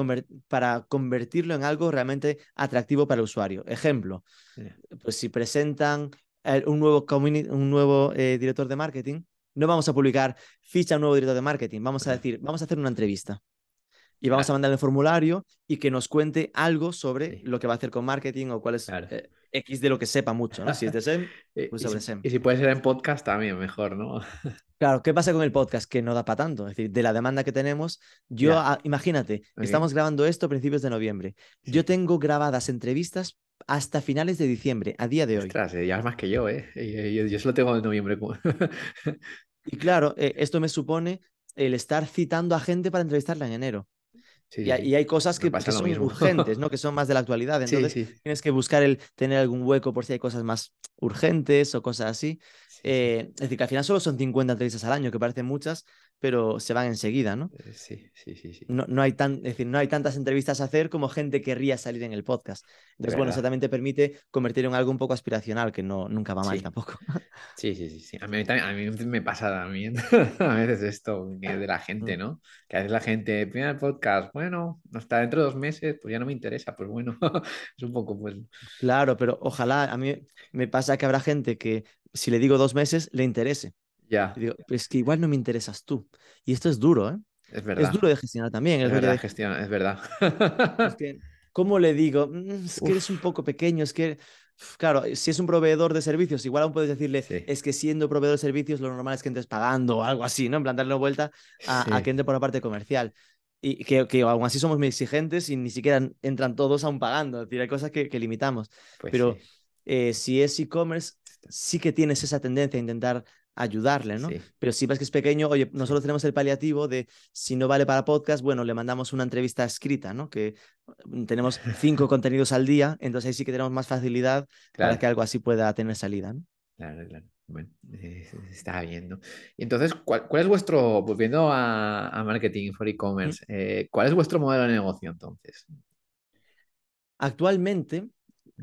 para convertirlo en algo realmente atractivo para el usuario. Ejemplo, pues si presentan un nuevo, un nuevo eh, director de marketing, no vamos a publicar ficha un nuevo director de marketing, vamos a decir, vamos a hacer una entrevista. Y vamos a mandarle el formulario y que nos cuente algo sobre Sí. lo que va a hacer con marketing o cuál es Claro. eh, X de lo que sepa mucho, ¿no? Si es de SEM, (laughs) Y, pues sobre si, SEM. y si puede ser en podcast también, mejor, ¿no? (laughs) Claro, ¿qué pasa con el podcast? Que no da para tanto. Es decir, de la demanda que tenemos, yo, imagínate, estamos grabando esto a principios de noviembre. Yo tengo grabadas entrevistas hasta finales de diciembre, a día de hoy. Ostras, eh, ya es más que yo, ¿eh? Yo, yo solo tengo en noviembre. (laughs) Y claro, eh, esto me supone el estar citando a gente para entrevistarla en enero. Sí, Y, hay- sí. y hay cosas que, pasa que son mismo. urgentes, ¿no? (laughs) Que son más de la actualidad. Entonces sí. tienes que buscar el tener algún hueco por si hay cosas más urgentes o cosas así. Sí, sí. Eh, es decir, que al final solo son 50 entrevistas al año, que parecen muchas, pero se van enseguida, ¿no? Eh, sí, sí, sí, sí. No, no, hay tan, es decir, no hay tantas entrevistas a hacer como gente querría salir en el podcast. Entonces, bueno, eso también te permite convertir en algo un poco aspiracional, que no, nunca va mal tampoco. (laughs) Sí, sí, sí, sí. A mí, también, a mí me pasa también (laughs) a veces esto de la gente, mm. ¿no? Que a veces la gente, el podcast, bueno, hasta dentro de dos meses, pues ya no me interesa, pues bueno, (laughs) es un poco, pues... Claro, pero ojalá, a mí me pasa que habrá gente que si le digo dos meses, le interese. Ya. Digo, es que igual no me interesas tú. Y esto es duro, ¿eh? Es verdad. Es duro de gestionar también. Es, verdad, de... gestión, es verdad. Es que, ¿Cómo le digo? Mm, es que eres un poco pequeño, es que, claro, si es un proveedor de servicios, igual aún puedes decirle, es que siendo proveedor de servicios, lo normal es que entres pagando o algo así, ¿no? En plan, darle vuelta a, que entre por la parte comercial. Y que, que, aún así somos muy exigentes y ni siquiera entran todos aún pagando. Es decir, hay cosas que, que limitamos. Pues Pero eh, si es e-commerce, sí que tienes esa tendencia a intentar ayudarle, ¿no? Pero si ves que es pequeño, oye, nosotros tenemos el paliativo de si no vale para podcast, bueno, le mandamos una entrevista escrita, ¿no? Que mm, tenemos cinco (laughs) contenidos al día, entonces ahí sí que tenemos más facilidad para que algo así pueda tener salida, ¿no? Claro, claro. Bueno, eh, está viendo. Entonces, ¿cuál, es vuestro, volviendo a, marketing for e-commerce, eh, ¿cuál es vuestro modelo de negocio entonces? Actualmente,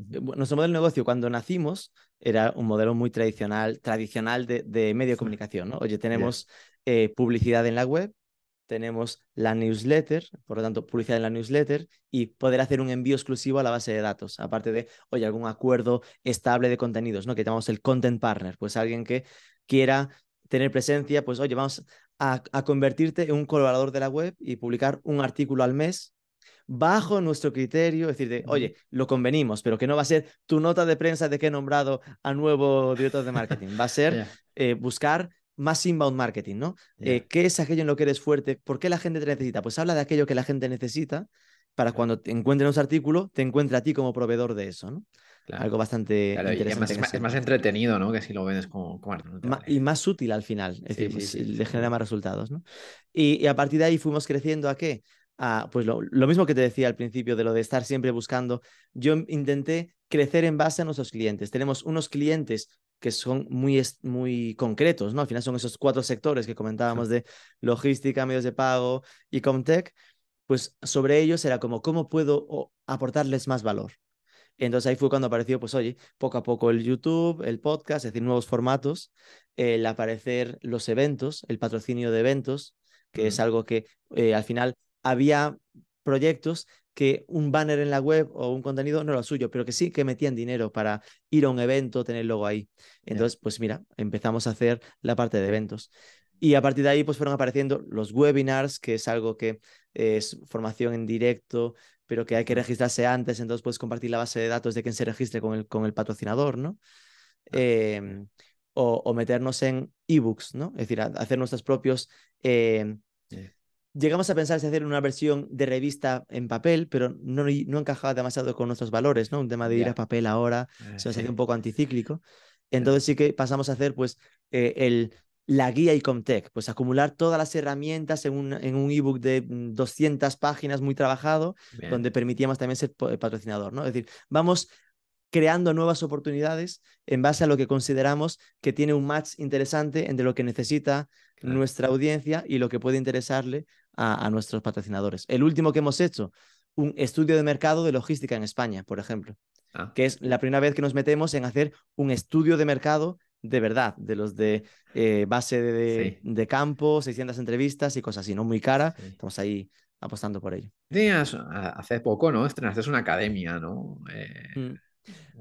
nuestro modelo de negocio cuando nacimos era un modelo muy tradicional, tradicional de, de medio de comunicación, ¿no? Oye, tenemos eh, publicidad en la web, tenemos la newsletter, por lo tanto, publicidad en la newsletter y poder hacer un envío exclusivo a la base de datos, aparte de, oye, algún acuerdo estable de contenidos, ¿no? Que llamamos el content partner, pues alguien que quiera tener presencia, pues, oye, vamos a, a convertirte en un colaborador de la web y publicar un artículo al mes bajo nuestro criterio, es decir, de, oye, lo convenimos, pero que no va a ser tu nota de prensa de que he nombrado a nuevo director de marketing, va a ser eh, buscar más inbound marketing, ¿no? Eh, ¿Qué es aquello en lo que eres fuerte? ¿Por qué la gente te necesita? Pues habla de aquello que la gente necesita para cuando te encuentre un artículo, te encuentre a ti como proveedor de eso, ¿no? Algo bastante interesante. es, más, entretenido, ¿no? Que si lo vendes como, como Y más útil al final, es decir, pues, le genera más resultados, ¿no? Y, y, a partir de ahí fuimos creciendo a qué? Pues lo, mismo que te decía al principio de lo de estar siempre buscando, yo intenté crecer en base a nuestros clientes. Tenemos unos clientes que son muy, muy concretos, ¿no? Al final son esos cuatro sectores que comentábamos de logística, medios de pago y Comtech, pues sobre ellos era como, ¿cómo puedo aportarles más valor? Entonces ahí fue cuando apareció, pues oye, poco a poco el YouTube, el podcast, es decir, nuevos formatos, el aparecer los eventos, el patrocinio de eventos, que es algo que eh, al final había proyectos que un banner en la web o un contenido no era suyo, pero que sí que metían dinero para ir a un evento, tener luego ahí. Entonces, pues mira, empezamos a hacer la parte de eventos. Y a partir de ahí, pues fueron apareciendo los webinars, que es algo que es formación en directo, pero que hay que registrarse antes, entonces puedes compartir la base de datos de quien se registre con el, con el patrocinador, ¿no? Ah, em, o, meternos en ebooks, ¿no? Es decir, hacer nuestros propios em, llegamos a pensar si hacer una versión de revista en papel, pero no, no encajaba demasiado con nuestros valores, ¿no? Un tema de ir a papel ahora ah, se nos hace un poco anticíclico. Entonces sí que pasamos a hacer pues eh, el, la guía Icomtech, pues acumular todas las herramientas en un, en un ebook de 200 páginas muy trabajado, donde permitíamos también ser patrocinador, ¿no? Es decir, vamos creando nuevas oportunidades en base a lo que consideramos que tiene un match interesante entre lo que necesita nuestra audiencia y lo que puede interesarle a, nuestros patrocinadores. El último que hemos hecho, un estudio de mercado de logística en España, por ejemplo, ah. que es la primera vez que nos metemos en hacer un estudio de mercado de verdad, de los de eh, base de, campo, 600 entrevistas y cosas así, ¿no? Muy cara. Estamos ahí apostando por ello. hace poco, ¿no? Estrenaste una academia, ¿no? Eh, mm.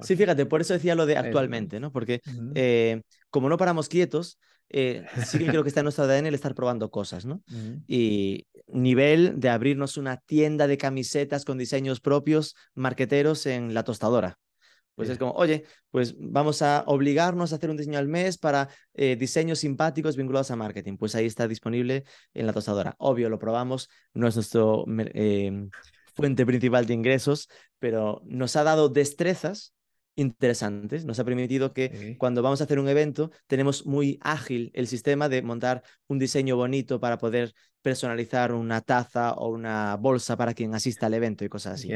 Sí, fíjate, por eso decía lo de actualmente, ¿no? Porque eh, como no paramos quietos, eh, sí que creo que (laughs) está en nuestro ADN el estar probando cosas, ¿no? Y nivel de abrirnos una tienda de camisetas con diseños propios, marqueteros en la tostadora. Pues es como, oye, pues vamos a obligarnos a hacer un diseño al mes para eh, diseños simpáticos vinculados a marketing. Pues ahí está disponible en la tostadora. Obvio, lo probamos, no es nuestro fuente principal de ingresos, pero nos ha dado destrezas interesantes. Nos ha permitido que cuando vamos a hacer un evento tenemos muy ágil el sistema de montar un diseño bonito para poder personalizar una taza o una bolsa para quien asista al evento y cosas así.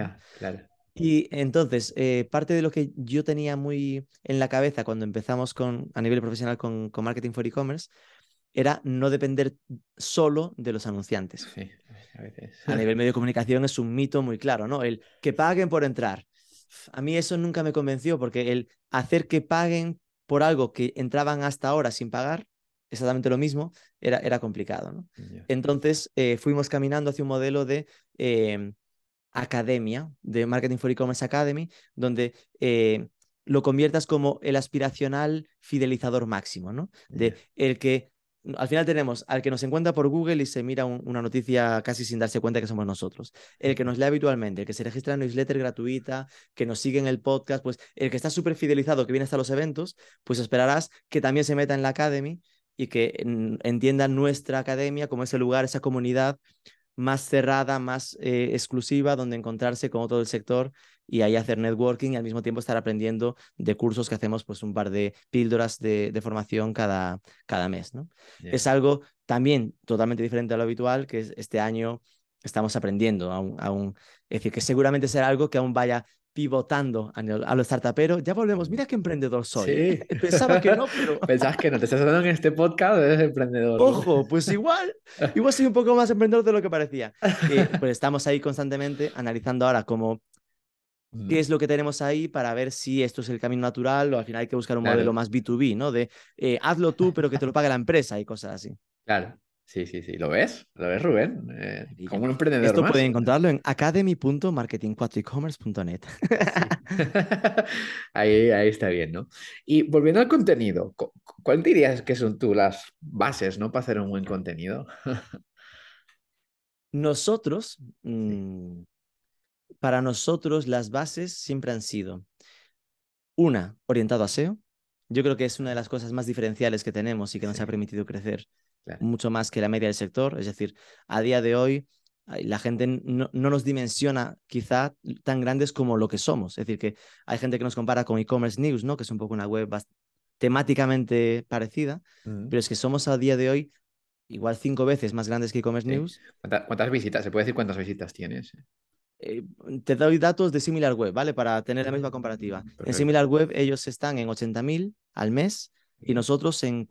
Y entonces, eh, parte de lo que yo tenía muy en la cabeza cuando empezamos con, a nivel profesional con, con Marketing for E-Commerce era no depender solo de los anunciantes. Sí, a veces. A nivel medio de comunicación es un mito muy claro, ¿no? El que paguen por entrar. A mí eso nunca me convenció porque el hacer que paguen por algo que entraban hasta ahora sin pagar, exactamente lo mismo, era, era complicado. Entonces eh, fuimos caminando hacia un modelo de eh, academia, de Marketing for E-Commerce Academy, donde eh, lo conviertas como el aspiracional fidelizador máximo, ¿no? De el que al final tenemos al que nos encuentra por Google y se mira un- una noticia casi sin darse cuenta que somos nosotros. El que nos lee habitualmente, el que se registra en newsletter gratuita, que nos sigue en el podcast, pues el que está súper fidelizado, que viene hasta los eventos, pues esperarás que también se meta en la Academy y que entienda nuestra academia como ese lugar, esa comunidad más cerrada, más eh, exclusiva, donde encontrarse con todo el sector y ahí hacer networking y al mismo tiempo estar aprendiendo de cursos que hacemos, pues un par de píldoras de, de formación cada, cada mes, ¿no? Es algo también totalmente diferente a lo habitual, que es este año estamos aprendiendo aún, aún. Es decir, que seguramente será algo que aún vaya pivotando a, lo- a lo startupero. Ya volvemos, mira qué emprendedor soy. Sí. (laughs) Pensaba que no, pero... (laughs) Pensabas que no te estás hablando en este podcast, eres emprendedor. ¿no? Ojo, pues igual, (laughs) igual soy un poco más emprendedor de lo que parecía. Eh, pues estamos ahí constantemente analizando ahora cómo Mm. qué es lo que tenemos ahí para ver si esto es el camino natural o al final hay que buscar un Claro. modelo más B2B, ¿no? De eh, hazlo tú, pero que te lo pague la empresa y cosas así. Claro. Sí, sí, sí. ¿Lo ves? ¿Lo ves, Rubén? Eh, como un emprendedor Esto más. pueden encontrarlo en academy.marketing4ecommerce.net. (laughs) Ahí, ahí está bien, ¿no? Y volviendo al contenido, cu- ¿cuál dirías que son tú las bases, ¿no? Para hacer un buen contenido? (laughs) Nosotros, mm, para nosotros las bases siempre han sido una, orientado a SEO. Yo creo que es una de las cosas más diferenciales que tenemos y que nos Sí. ha permitido crecer Claro. mucho más que la media del sector. Es decir, a día de hoy la gente no, no nos dimensiona quizá tan grandes como lo que somos. Es decir, que hay gente que nos compara con e-commerce news, ¿no? Que es un poco una web temáticamente parecida, Mm. pero es que somos a día de hoy igual cinco veces más grandes que e-commerce Sí. news. ¿Cuánta- ¿Cuántas visitas? ¿Se puede decir cuántas visitas tienes? Eh, te doy datos de SimilarWeb, ¿vale? Para tener la misma comparativa. En Perfecto. SimilarWeb ellos están en 80.000 al mes y nosotros en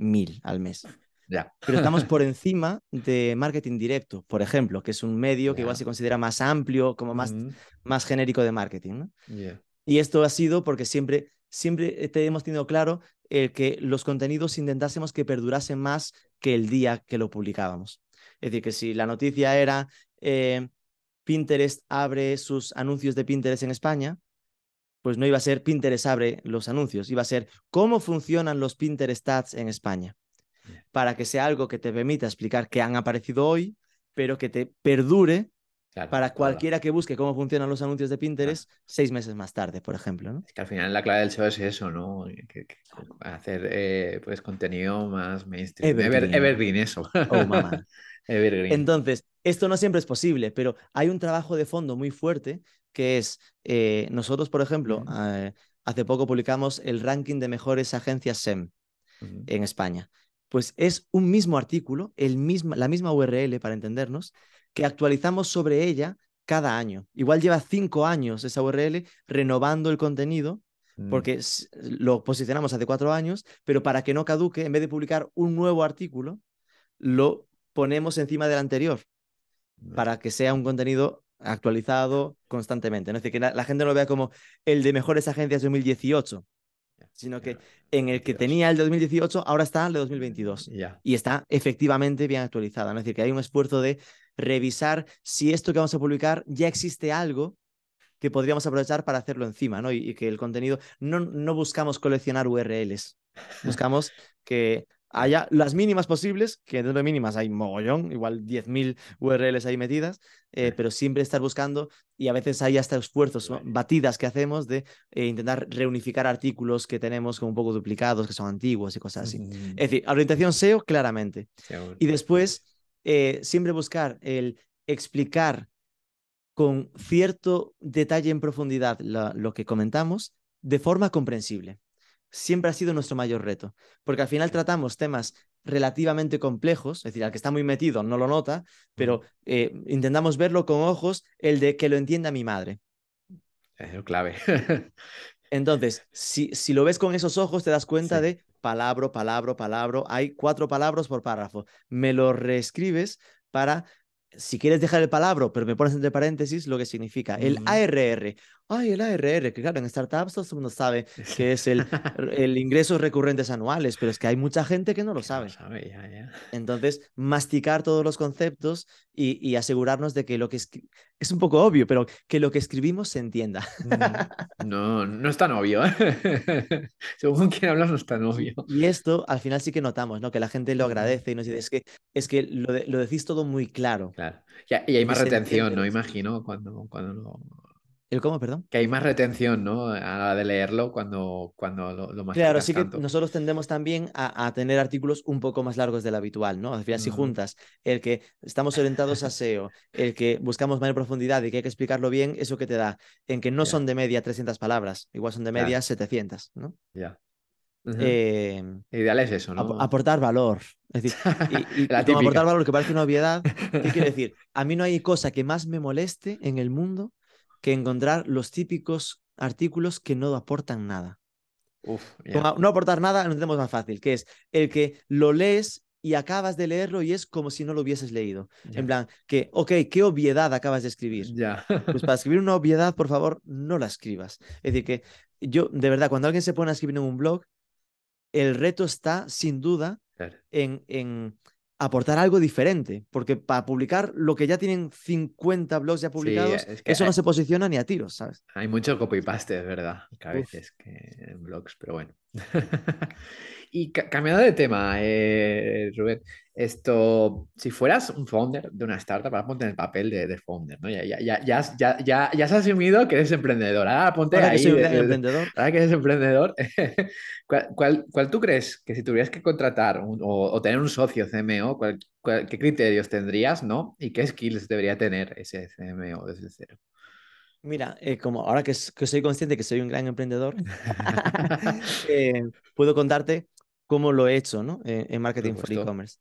450.000 al mes. Ya. Pero estamos (laughs) por encima de marketing directo, por ejemplo, que es un medio que igual se considera más amplio, como más, más genérico de marketing. Y esto ha sido porque siempre, siempre te hemos tenido claro eh, que los contenidos intentásemos que perdurasen más que el día que lo publicábamos. Es decir, que si la noticia era eh, Pinterest abre sus anuncios de Pinterest en España, pues no iba a ser Pinterest abre los anuncios, iba a ser cómo funcionan los Pinterest ads en España, para que sea algo que te permita explicar que han aparecido hoy, pero que te perdure Claro, para claro. cualquiera que busque cómo funcionan los anuncios de Pinterest seis meses más tarde, por ejemplo. ¿no? Es que al final la clave del SEO es eso, ¿no? Que- que- hacer eh, pues contenido más mainstream. Ever- Evergreen. evergreen, eso. Oh, mamá. (laughs) Evergreen. Entonces, esto no siempre es posible, pero hay un trabajo de fondo muy fuerte que es, eh, nosotros, por ejemplo, eh, hace poco publicamos el ranking de mejores agencias SEM en España. Pues es un mismo artículo, el misma, la misma URL para entendernos, que actualizamos sobre ella cada año. Igual lleva cinco años esa URL renovando el contenido Mm. porque lo posicionamos hace cuatro años, pero para que no caduque, en vez de publicar un nuevo artículo, lo ponemos encima del anterior. Para que sea un contenido actualizado constantemente. ¿no? Es decir, que la, la gente no lo vea como el de mejores agencias 2018, sino que en el que 22. tenía el de 2018, ahora está el de 2022 Ya. y está efectivamente bien actualizada. ¿no? Es decir, que hay un esfuerzo de revisar si esto que vamos a publicar ya existe algo que podríamos aprovechar para hacerlo encima, ¿no? Y, y que el contenido, no, no buscamos coleccionar URLs, (laughs) buscamos que haya las mínimas posibles, que dentro de mínimas hay mogollón, igual 10.000 URLs ahí metidas, eh, pero siempre estar buscando y a veces hay hasta esfuerzos, batidas que hacemos de eh, intentar reunificar artículos que tenemos como un poco duplicados, que son antiguos y cosas así. Mm, Es decir, orientación SEO claramente. seguro. Y después, eh, siempre buscar el explicar con cierto detalle en profundidad la- lo que comentamos de forma comprensible. Siempre ha sido nuestro mayor reto, porque al final tratamos temas relativamente complejos, es decir, al que está muy metido no lo nota, pero eh, intentamos verlo con ojos el de que lo entienda mi madre. Es lo clave. (laughs) Entonces, si, si lo ves con esos ojos, te das cuenta Sí. de palabra, palabra, palabra. Hay cuatro palabras por párrafo. Me lo reescribes para si quieres dejar el palabra, pero me pones entre paréntesis lo que significa. El ARR. Ay, el ARR, que claro, en startups todo el mundo sabe que es el, el ingresos recurrentes anuales, pero es que hay mucha gente que no lo sabe. Entonces, masticar todos los conceptos y, y, asegurarnos de que lo que es, es un poco obvio, pero que lo que escribimos se entienda. No, no es tan obvio. ¿eh? (laughs) Según quien hablas, no es tan obvio. Y esto al final sí que notamos, ¿no? Que la gente lo agradece y nos dice, es que, es que lo, lo decís todo muy claro. Claro. Y, hay más retención, ¿no? Imagino, cuando, cuando lo ¿El cómo, perdón? Que hay más retención, ¿no? A la hora de leerlo cuando, cuando lo, lo Claro, sí que nosotros tendemos también a, tener artículos un poco más largos del habitual, ¿no? Al final, si juntas el que estamos orientados a (laughs) SEO, el que buscamos mayor profundidad y que hay que explicarlo bien, eso que te da, en que no son de media 300 palabras, igual son de media 700, ¿no? Ya. Eh, Ideal es eso, ¿no? aportar valor. Es decir, y, (laughs) aportar valor que parece una obviedad, ¿qué quiere (laughs) decir? A mí no hay cosa que más me moleste en el mundo que encontrar los típicos artículos que no aportan nada. No aportar nada lo tenemos más fácil, que es el que lo lees y acabas de leerlo y es como si no lo hubieses leído. En plan, que, ok, ¿qué obviedad acabas de escribir? Pues para escribir una obviedad, por favor, no la escribas. Es decir, que yo, de verdad, cuando alguien se pone a escribir en un blog, el reto está, sin duda, en, en aportar algo diferente, porque para publicar lo que ya tienen 50 blogs ya publicados, eso no se posiciona ni a tiros, ¿sabes? Hay mucho copy-paste, es verdad, que a veces que en blogs, pero bueno. (laughs) y cambiando de tema, eh, Rubén, esto, si fueras un founder de una startup, ahora ponte en el papel de, founder, ¿no? Ya, ya, ya, ya, ya, ya has asumido que eres emprendedor. Ahora ponte ahí. Que soy emprendedor. Ahora que eres emprendedor, (laughs) ¿cuál, cuál, tú crees que si tuvieras que contratar o, tener un socio CMO, qué criterios tendrías, ¿no? Y qué skills debería tener ese CMO desde cero? Mira, eh, como ahora que, que, soy consciente que soy un gran emprendedor, (laughs) (laughs) eh, puedo contarte cómo lo he hecho ¿no? Eh, en marketing for e-commerce.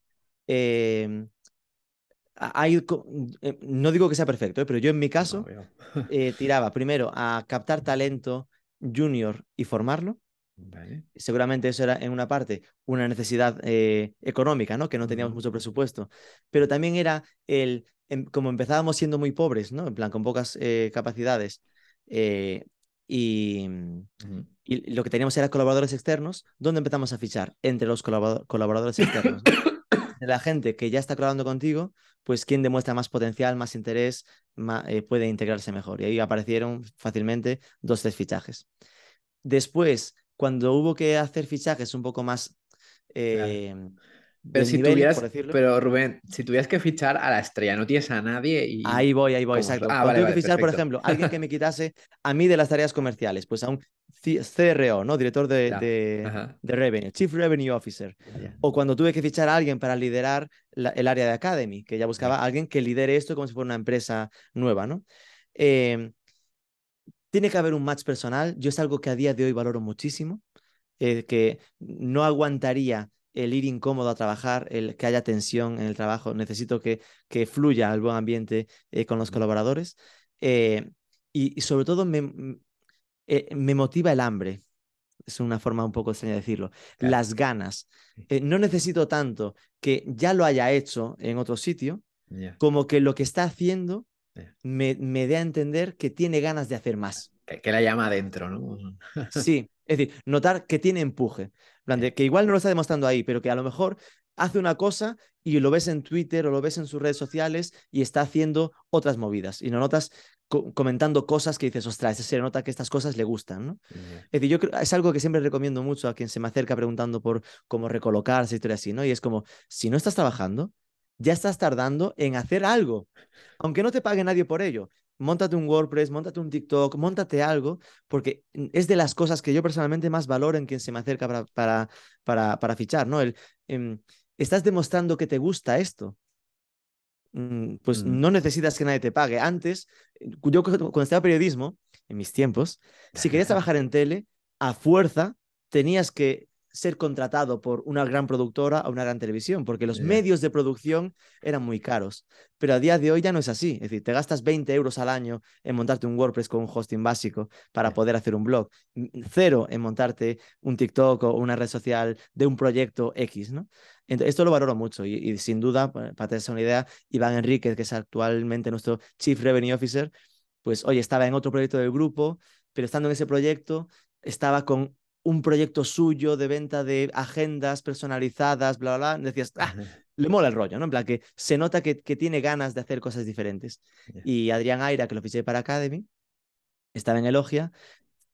Em, no digo que sea perfecto, pero yo en mi caso (laughs) tiraba primero a captar talento junior y formarlo. Seguramente eso era en una parte una necesidad económica, ¿no? Que no teníamos mucho presupuesto, pero también era el Em, como empezábamos siendo muy pobres, ¿no? En plan, con pocas eh, capacidades, eh, y, y, lo que teníamos era colaboradores externos, ¿dónde empezamos a fichar? Entre los colaboradores externos. De (coughs) la gente que ya está colaborando contigo, pues quien demuestra más potencial, más interés, eh, puede integrarse mejor. Y ahí aparecieron fácilmente dos, tres fichajes. Después, cuando hubo que hacer fichajes un poco más pero, si tuvieras, pero Rubén, si tuvieras que fichar a la estrella, no tienes a nadie y... Ahí voy, ahí voy, exacto. Ah, que fichar, por ejemplo, alguien que me quitase a mí de las tareas comerciales, pues a un CRO, ¿no? Director de, de, Revenue, Chief Revenue Officer. O cuando tuve que fichar a alguien para liderar el área de Academy, que ya buscaba a alguien que lidere esto como si fuera una empresa nueva, ¿no? Em, tiene que haber un match personal. Yo es algo que a día de hoy valoro muchísimo, eh, que no aguantaría el ir incómodo a trabajar, el que haya tensión en el trabajo, necesito que, que fluya el buen ambiente eh, con los colaboradores. Eh, y, sobre todo me, eh, me motiva el hambre. Es una forma un poco extraña de decirlo. Las ganas. no necesito tanto que ya lo haya hecho en otro sitio, como que lo que está haciendo me, me dé a entender que tiene ganas de hacer más. Que, la llama adentro, ¿no? sí, es decir, notar que tiene empuje. que igual no lo está demostrando ahí, pero que a lo mejor hace una cosa y lo ves en Twitter o lo ves en sus redes sociales y está haciendo otras movidas. Y lo notas comentando cosas que dices, ostras, se nota que estas cosas le gustan, ¿no? Es decir, yo creo, es algo que siempre recomiendo mucho a quien se me acerca preguntando por cómo recolocarse y todo así, ¿no? Y es como, si no estás trabajando, ya estás tardando en hacer algo, aunque no te pague nadie por ello montate un WordPress, montate un TikTok, montate algo, porque es de las cosas que yo personalmente más valoro en quien se me acerca para, para, para, para fichar, ¿no? El, em, estás demostrando que te gusta esto. Mm, pues mm. no necesitas que nadie te pague. Antes, yo cuando estaba periodismo, en mis tiempos, si querías (laughs) trabajar en tele, a fuerza tenías que ser contratado por una gran productora o una gran televisión, porque los medios de producción eran muy caros. Pero a día de hoy ya no es así. Es decir, te gastas 20 euros al año en montarte un WordPress con un hosting básico para poder hacer un blog. Cero en montarte un TikTok o una red social de un proyecto X, ¿no? Ent- esto lo valoro mucho y, y sin duda, pa- para tener una idea, Iván Enríquez, que es actualmente nuestro Chief Revenue Officer, pues oye, estaba en otro proyecto del grupo, pero estando en ese proyecto, estaba con un proyecto suyo de venta de agendas personalizadas, bla, bla, bla. Decías, ah, le mola el rollo, ¿no? En plan, que se nota que, que tiene ganas de hacer cosas diferentes. Y Adrián Aira, que lo fiché para Academy, estaba en Elogia,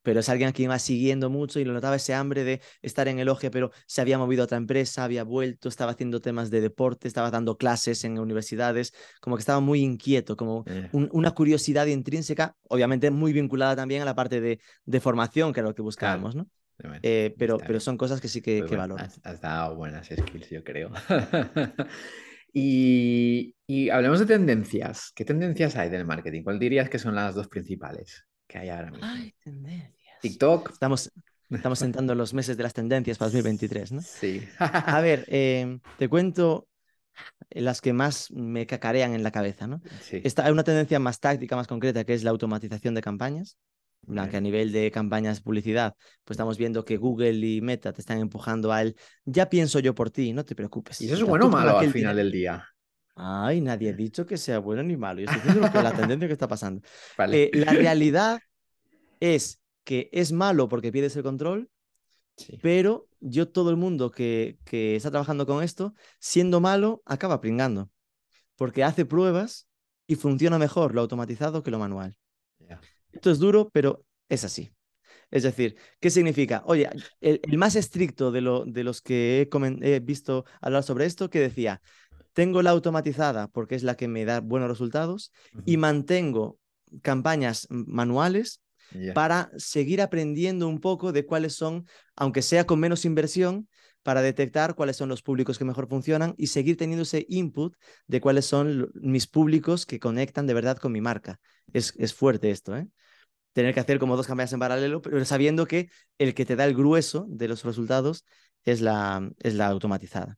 pero es alguien a quien iba siguiendo mucho y lo notaba ese hambre de estar en Elogia, pero se había movido a otra empresa, había vuelto, estaba haciendo temas de deporte, estaba dando clases en universidades, como que estaba muy inquieto, como un- una curiosidad intrínseca, obviamente muy vinculada también a la parte de, de formación, que era lo que buscábamos, ¿no? Eh, pero, pero son cosas que sí que, Muy que bueno, valoro. Has, has dado buenas skills, yo creo. (laughs) y, y hablemos de tendencias. ¿Qué tendencias hay del marketing? ¿Cuál dirías que son las dos principales que hay ahora mismo? Ay, tendencias. TikTok. Estamos, estamos (laughs) sentando los meses de las tendencias para 2023, ¿no? Sí. A ver, (laughs) eh, te cuento las que más me cacarean en la cabeza, ¿no? Sí. Esta, hay una tendencia más táctica, más concreta, que es la automatización de campañas. Que a nivel de campañas de publicidad, pues estamos viendo que Google y Meta te están empujando al ya pienso yo por ti, no te preocupes. ¿Y eso es bueno o malo al final del día? Ay, nadie ha dicho que sea bueno ni malo. Yo estoy diciendo que- la (laughs) tendencia que está pasando. Vale. Eh, la (clears throat) realidad es que es malo porque pierdes el control, Sí. pero yo todo el mundo que, que está trabajando con esto, siendo malo, acaba pringando, porque hace pruebas y funciona mejor lo automatizado que lo manual. Esto es duro, pero es así. Es decir, ¿qué significa? Oye, el, el más estricto de, lo, de los que he, visto hablar sobre esto, que decía, tengo la automatizada porque es la que me da buenos resultados y mantengo campañas manuales para seguir aprendiendo un poco de cuáles son, aunque sea con menos inversión, para detectar cuáles son los públicos que mejor funcionan y seguir teniendo ese input de cuáles son mis públicos que conectan de verdad con mi marca. Es, es fuerte esto, ¿eh? Tener que hacer como dos campañas en paralelo, pero sabiendo que el que te da el grueso de los resultados es la, es la automatizada.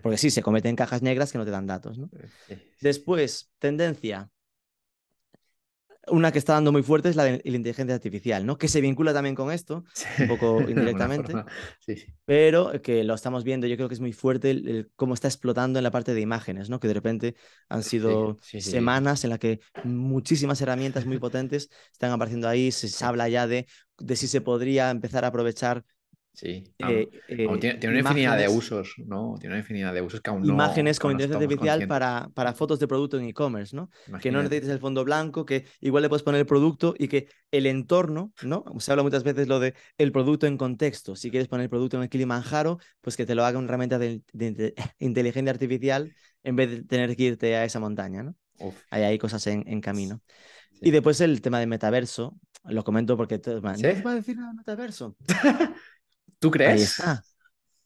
Porque sí, se cometen cajas negras que no te dan datos, sí. Después, tendencia. Una que está dando muy fuerte es la de la inteligencia artificial, ¿no? Que se vincula también con esto, (laughs) Sí. un poco indirectamente. Sí, sí. pero que lo estamos viendo, yo creo que es muy fuerte el, el cómo está explotando en la parte de imágenes, ¿no? Que de repente han sido semanas en las que muchísimas herramientas muy potentes están apareciendo ahí, se, se habla ya de, de si se podría empezar a aprovechar Sí. eh, eh, tiene, tiene una infinidad de usos, ¿no? Tiene una infinidad de usos que aún no. imágenes con inteligencia artificial para, para fotos de producto en e-commerce, ¿no? Que no necesites el fondo blanco, que igual le puedes poner el producto y que el entorno, ¿no? Se habla muchas veces lo de el producto en contexto. Si quieres poner el producto en el Kilimanjaro, pues que te lo haga una herramienta de, de- de (laughs) inteligencia artificial en vez de tener que irte a esa montaña, ¿no? Uf, Hay cosas en, en camino. sí. Y después el tema de metaverso, lo comento porque todos van, ¿Sí? ¿no te va a decir nada de metaverso? (laughs) ¿Tú crees? Ahí está.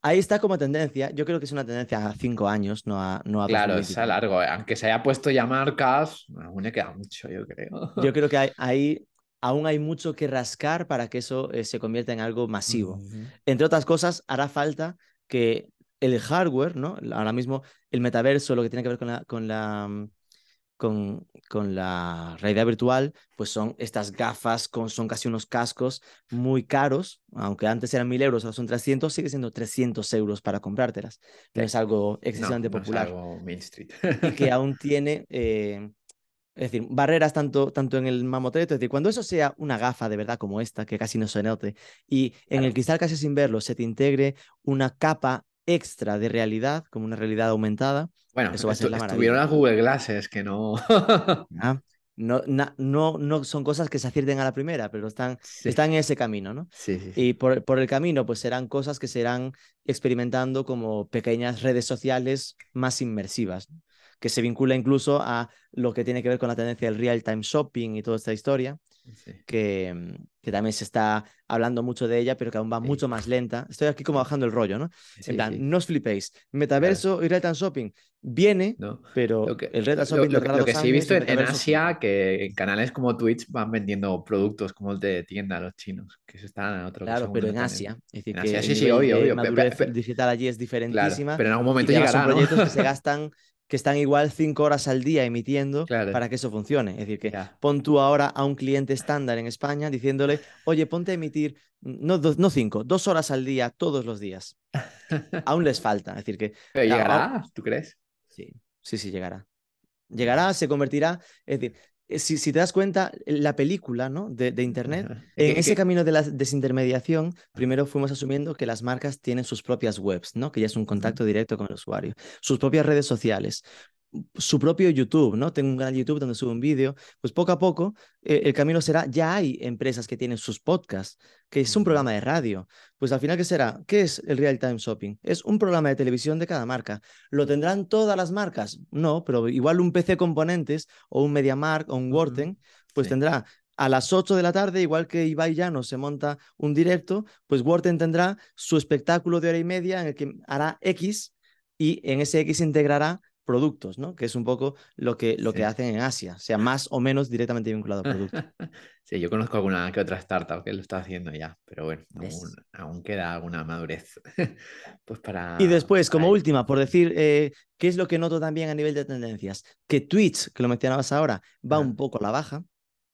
Ahí está como tendencia. Yo creo que es una tendencia a cinco años, no a, no a Claro, es 2023. a largo. eh. Aunque se haya puesto ya marcas, aún le queda mucho, yo creo. Yo creo que hay, (laughs) ahí aún hay mucho que rascar para que eso eh, se convierta en algo masivo. Entre otras cosas, hará falta que el hardware, ¿no? Ahora mismo el metaverso, lo que tiene que ver con la, con la, mm, con, con la realidad virtual, pues son estas gafas, con, son casi unos cascos muy caros, aunque antes eran 1000 euros, ahora son 300, sigue siendo 300 euros para comprártelas. No es algo excesivamente No, no es popular algo Main Street. y que (laughs) aún tiene, eh, es decir, barreras tanto, tanto en el mamotreto, es decir, cuando eso sea una gafa de verdad como esta, que casi no se note, y en el cristal casi sin verlo se te integre una capa extra de realidad, como una realidad aumentada, Bueno, Eso va a ser la estuvieron las Google Glasses que no. (laughs) ¿ah? No, na- no, no son cosas que se acierten a la primera, pero están, Sí. están en ese camino, ¿no? Sí, sí, sí. Y por, por el camino, pues serán cosas que serán experimentando como pequeñas redes sociales más inmersivas, que se vincula incluso a lo que tiene que ver con la tendencia del real-time shopping y toda esta historia. Que, mm, que, también se está hablando mucho de ella, pero que aún va mucho más lenta. Estoy aquí como bajando el rollo, ¿no? en plan, no os flipéis. Metaverso y Real Shopping viene, pero el Real Shopping... Lo, lo, que sí he visto en, Asia, que en canales como Twitch van vendiendo productos como el de tienda los chinos, que eso está en otro Claro, pero en Asia. Es decir, que sí, sí, obvio, obvio. La digital allí es diferentísima. pero en algún momento llegará, son proyectos que se (laughs) gastan que están igual cinco horas al día emitiendo para que eso funcione. Es decir, que pon tú ahora a un cliente estándar en España diciéndole, oye, ponte a emitir, no, no cinco, dos horas al día todos los días. (laughs) Aún les falta. Es decir, que... Pero llegará, ¿tú crees? Sí, sí, sí, llegará. Llegará, se convertirá. Es decir, si, si, te das cuenta, la película ¿no? de, de Internet, en ese camino de la desintermediación, primero fuimos asumiendo que las marcas tienen sus propias webs, ¿no? que ya es un contacto directo con el usuario, sus propias redes sociales, su propio YouTube, ¿no? Tengo un canal de YouTube donde subo un vídeo, pues poco a poco eh, el camino será, ya hay empresas que tienen sus podcasts, que es un programa de radio, pues al final, ¿qué será? ¿Qué es el Real Time Shopping? Es un programa de televisión de cada marca. ¿Lo tendrán todas las marcas? No, pero igual un PC Componentes o un MediaMark o un Worten, pues tendrá a las 8 de la tarde, igual que Ibai Llano se monta un directo, pues Worten tendrá su espectáculo de hora y media en el que hará X y en ese X integrará productos, ¿no? Que es un poco lo que, lo que hacen en Asia, sea (laughs) más o menos directamente vinculado a productos. sí, yo conozco alguna que otra startup que lo está haciendo ya, pero bueno, aún, queda alguna madurez. (laughs) pues para, y después, como última, por decir, eh, ¿qué es lo que noto también a nivel de tendencias? Que Twitch, que lo mencionabas ahora, va un poco a la baja,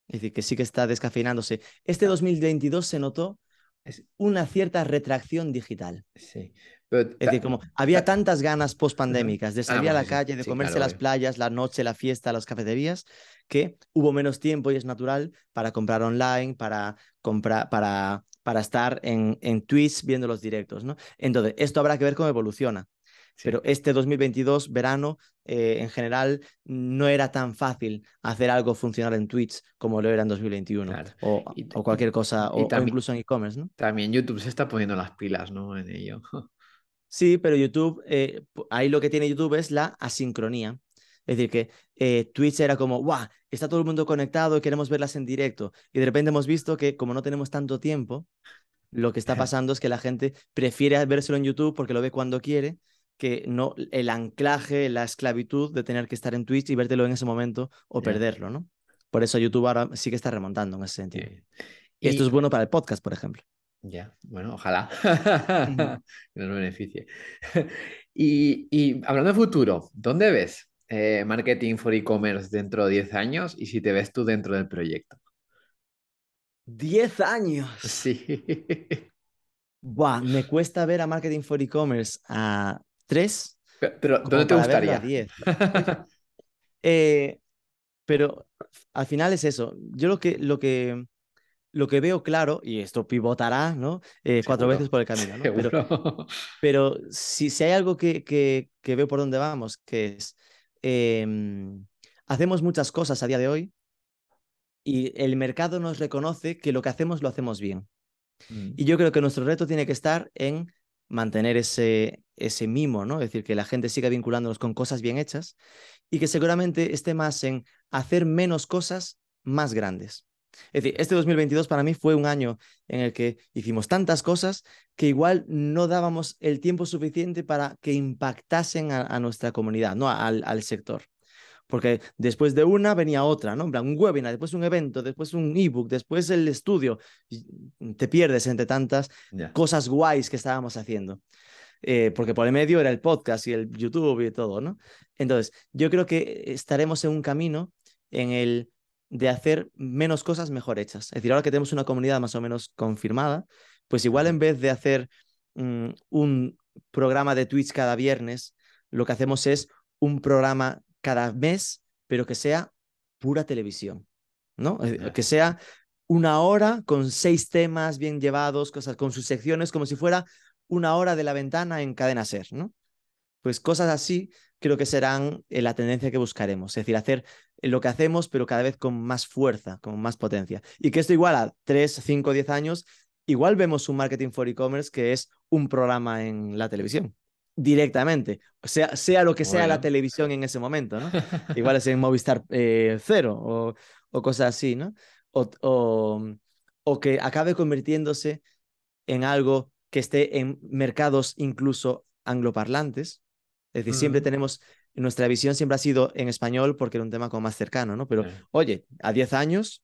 es decir, que sí que está descafeinándose. Este 2022 se notó una cierta retracción digital. Sí es decir, como había tantas ganas post-pandémicas de salir a la calle, de comerse las playas, la noche, la fiesta, las cafeterías, que hubo menos tiempo y es natural para comprar online, para comprar, para, para estar en, en Twitch viendo los directos, ¿no? Entonces, esto habrá que ver cómo evoluciona. Pero este 2022, verano, eh, en general, no era tan fácil hacer algo funcionar en Twitch como lo era en 2021. O, o, cualquier cosa, o, o incluso en e-commerce, ¿no? También YouTube se está poniendo las pilas, ¿no? En ello. (laughs) Sí, pero YouTube, eh, ahí lo que tiene YouTube es la asincronía. Es decir, que eh, Twitch era como, ¡guau! Está todo el mundo conectado y queremos verlas en directo. Y de repente hemos visto que, como no tenemos tanto tiempo, lo que está pasando es que la gente prefiere vérselo en YouTube porque lo ve cuando quiere, que no el anclaje, la esclavitud de tener que estar en Twitch y vértelo en ese momento o perderlo, ¿no? Por eso YouTube ahora sí que está remontando en ese sentido. Y esto es bueno para el podcast, por ejemplo. Ya, bueno, ojalá (laughs) que nos beneficie. (laughs) y, hablando de futuro, ¿dónde ves eh, marketing for e-commerce dentro de 10 años y si te ves tú dentro del proyecto? 10 años. Sí. (laughs) Buah, me cuesta ver a marketing for e-commerce a 3. Pero, ¿dónde te gustaría? 10. Eh, pero al final es eso. Yo lo que, lo que lo que veo claro, y esto pivotará, ¿no? Eh, cuatro veces por el camino, ¿no? (laughs) Pero, si, si, hay algo que, que, que, veo por dónde vamos, que es, em, hacemos muchas cosas a día de hoy y el mercado nos reconoce que lo que hacemos lo hacemos bien. Mm. Y yo creo que nuestro reto tiene que estar en mantener ese, ese mimo, ¿no? Es decir, que la gente siga vinculándonos con cosas bien hechas y que seguramente esté más en hacer menos cosas más grandes. Es decir, este 2022 para mí fue un año en el que hicimos tantas cosas que igual no dábamos el tiempo suficiente para que impactasen a, nuestra comunidad, ¿no? Al, al, sector. Porque después de una venía otra, ¿no? un webinar, después un evento, después un ebook, después el estudio. te pierdes entre tantas cosas guays que estábamos haciendo. Eh, porque por el medio era el podcast y el YouTube y todo, ¿no? Entonces, yo creo que estaremos en un camino en el de hacer menos cosas mejor hechas. Es decir, ahora que tenemos una comunidad más o menos confirmada, pues igual en vez de hacer mm, un programa de Twitch cada viernes, lo que hacemos es un programa cada mes, pero que sea pura televisión, ¿no? Eh, que sea una hora con seis temas bien llevados, cosas con sus secciones, como si fuera una hora de la ventana en cadena ser, ¿no? Pues cosas así creo que serán eh, la tendencia que buscaremos, es decir, hacer lo que hacemos, pero cada vez con más fuerza, con más potencia. Y que esto igual a 3, 5, 10 años, igual vemos un marketing for e-commerce que es un programa en la televisión directamente, sea, sea lo que sea la televisión en ese momento, ¿no? (laughs) Igual es en Movistar eh, Cero o, o, cosas así, ¿no? o, o, o que acabe convirtiéndose en algo que esté en mercados incluso angloparlantes. Es decir, siempre tenemos, nuestra visión siempre ha sido en español porque era un tema como más cercano, ¿no? Pero, Sí. oye, a 10 años,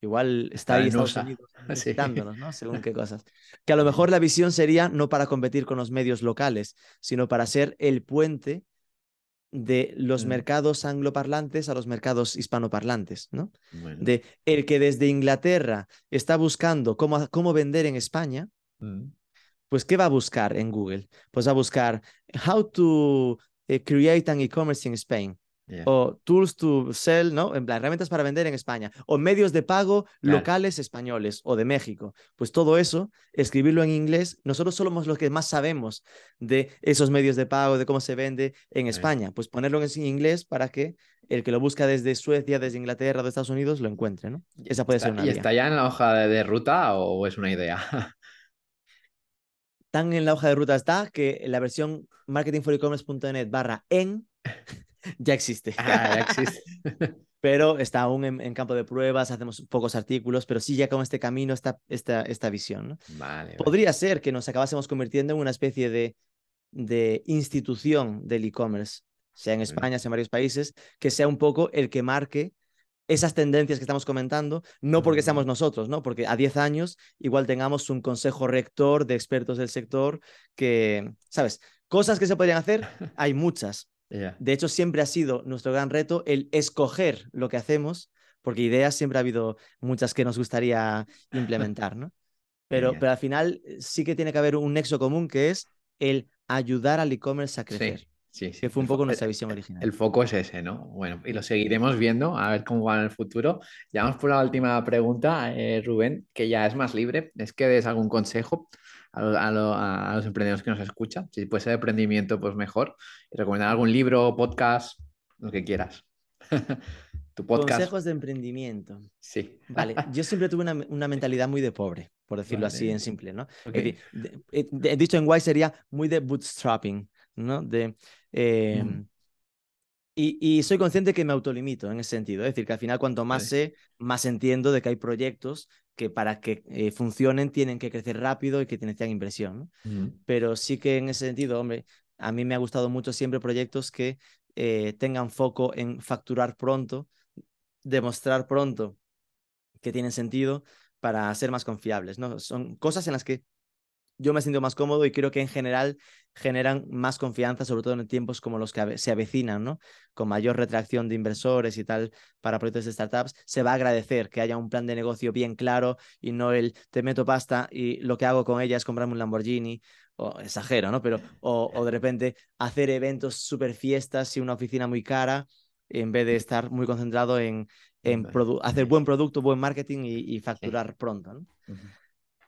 igual está ahí Estados (laughs) Sí. ¿no? Según qué cosas. (laughs) Que a lo mejor la visión sería no para competir con los medios locales, sino para ser el puente de los Mm. mercados angloparlantes a los mercados hispanoparlantes, ¿no? Bueno. De el que desde Inglaterra está buscando cómo, cómo vender en España, Mm. Pues ¿qué va a buscar en Google? Pues va a buscar how to eh, create an e-commerce in Spain o tools to sell, ¿no? En plan, herramientas para vender en España o medios de pago Claro. locales españoles o de México. Pues todo eso, escribirlo en inglés, nosotros somos los que más sabemos de esos medios de pago, de cómo se vende en Sí. España. Pues ponerlo en inglés para que el que lo busca desde Suecia, desde Inglaterra, de Estados Unidos, lo encuentre, ¿no? Esa puede ¿Está- ser una ¿Y vía. está ya en la hoja de, de ruta o es una idea? (laughs) Tan en la hoja de ruta está que la versión marketingforecommerce.net barra en (laughs) ya existe. Ah, ya existe. (laughs) pero está aún en, en campo de pruebas, hacemos pocos artículos, pero sí ya con este camino, esta, esta, esta visión. ¿no? Vale, vale. Podría ser que nos acabásemos convirtiendo en una especie de, de institución del e-commerce, sea en Mm. España, sea en varios países, que sea un poco el que marque esas tendencias que estamos comentando, no porque Mm. seamos nosotros, ¿no? Porque a 10 años igual tengamos un consejo rector de expertos del sector que, ¿sabes? Cosas que se podrían hacer, (laughs) hay muchas. De hecho, siempre ha sido nuestro gran reto el escoger lo que hacemos, porque ideas siempre ha habido muchas que nos gustaría implementar, ¿no? Pero, pero al final eh, sí que tiene que haber un nexo común que es el ayudar al e-commerce a crecer, Sí, sí, sí. que fue un poco nuestra visión original. El foco es ese, ¿no? Bueno, y lo seguiremos viendo, a ver cómo va en el futuro. Ya vamos por la última pregunta, eh, Rubén, que ya es más libre. Es que des algún consejo a, lo- a lo- a los emprendedores que nos escuchan. Si puede ser de emprendimiento, pues mejor. Y recomendar algún libro, podcast, lo que quieras. (laughs) tu podcast. Consejos de emprendimiento. Sí. Vale, (laughs) yo siempre tuve una, una mentalidad muy de pobre, por decirlo así Vale. en simple, ¿no? Ok. Es decir, de- eh, de- dicho en guay sería muy de bootstrapping, ¿no? De, eh, Mm. y, y soy consciente que me autolimito en ese sentido. Es decir, que al final cuanto más sé, más entiendo de que hay proyectos que para que eh, funcionen tienen que crecer rápido y que necesitan inversión, ¿no? Mm. Pero sí que en ese sentido, hombre, a mí me ha gustado mucho siempre proyectos que eh, tengan foco en facturar pronto, demostrar pronto que tienen sentido para ser más confiables, ¿no? Son cosas en las que yo me siento más cómodo y creo que en general generan más confianza, sobre todo en tiempos como los que se avecinan, ¿no? Con mayor retracción de inversores y tal para proyectos de startups, se va a agradecer que haya un plan de negocio bien claro y no el te meto pasta y lo que hago con ella es comprarme un Lamborghini, o exagero, ¿no? Pero, o, o de repente hacer eventos súper fiestas y una oficina muy cara en vez de estar muy concentrado en, en hacer buen producto, buen marketing y, y facturar pronto.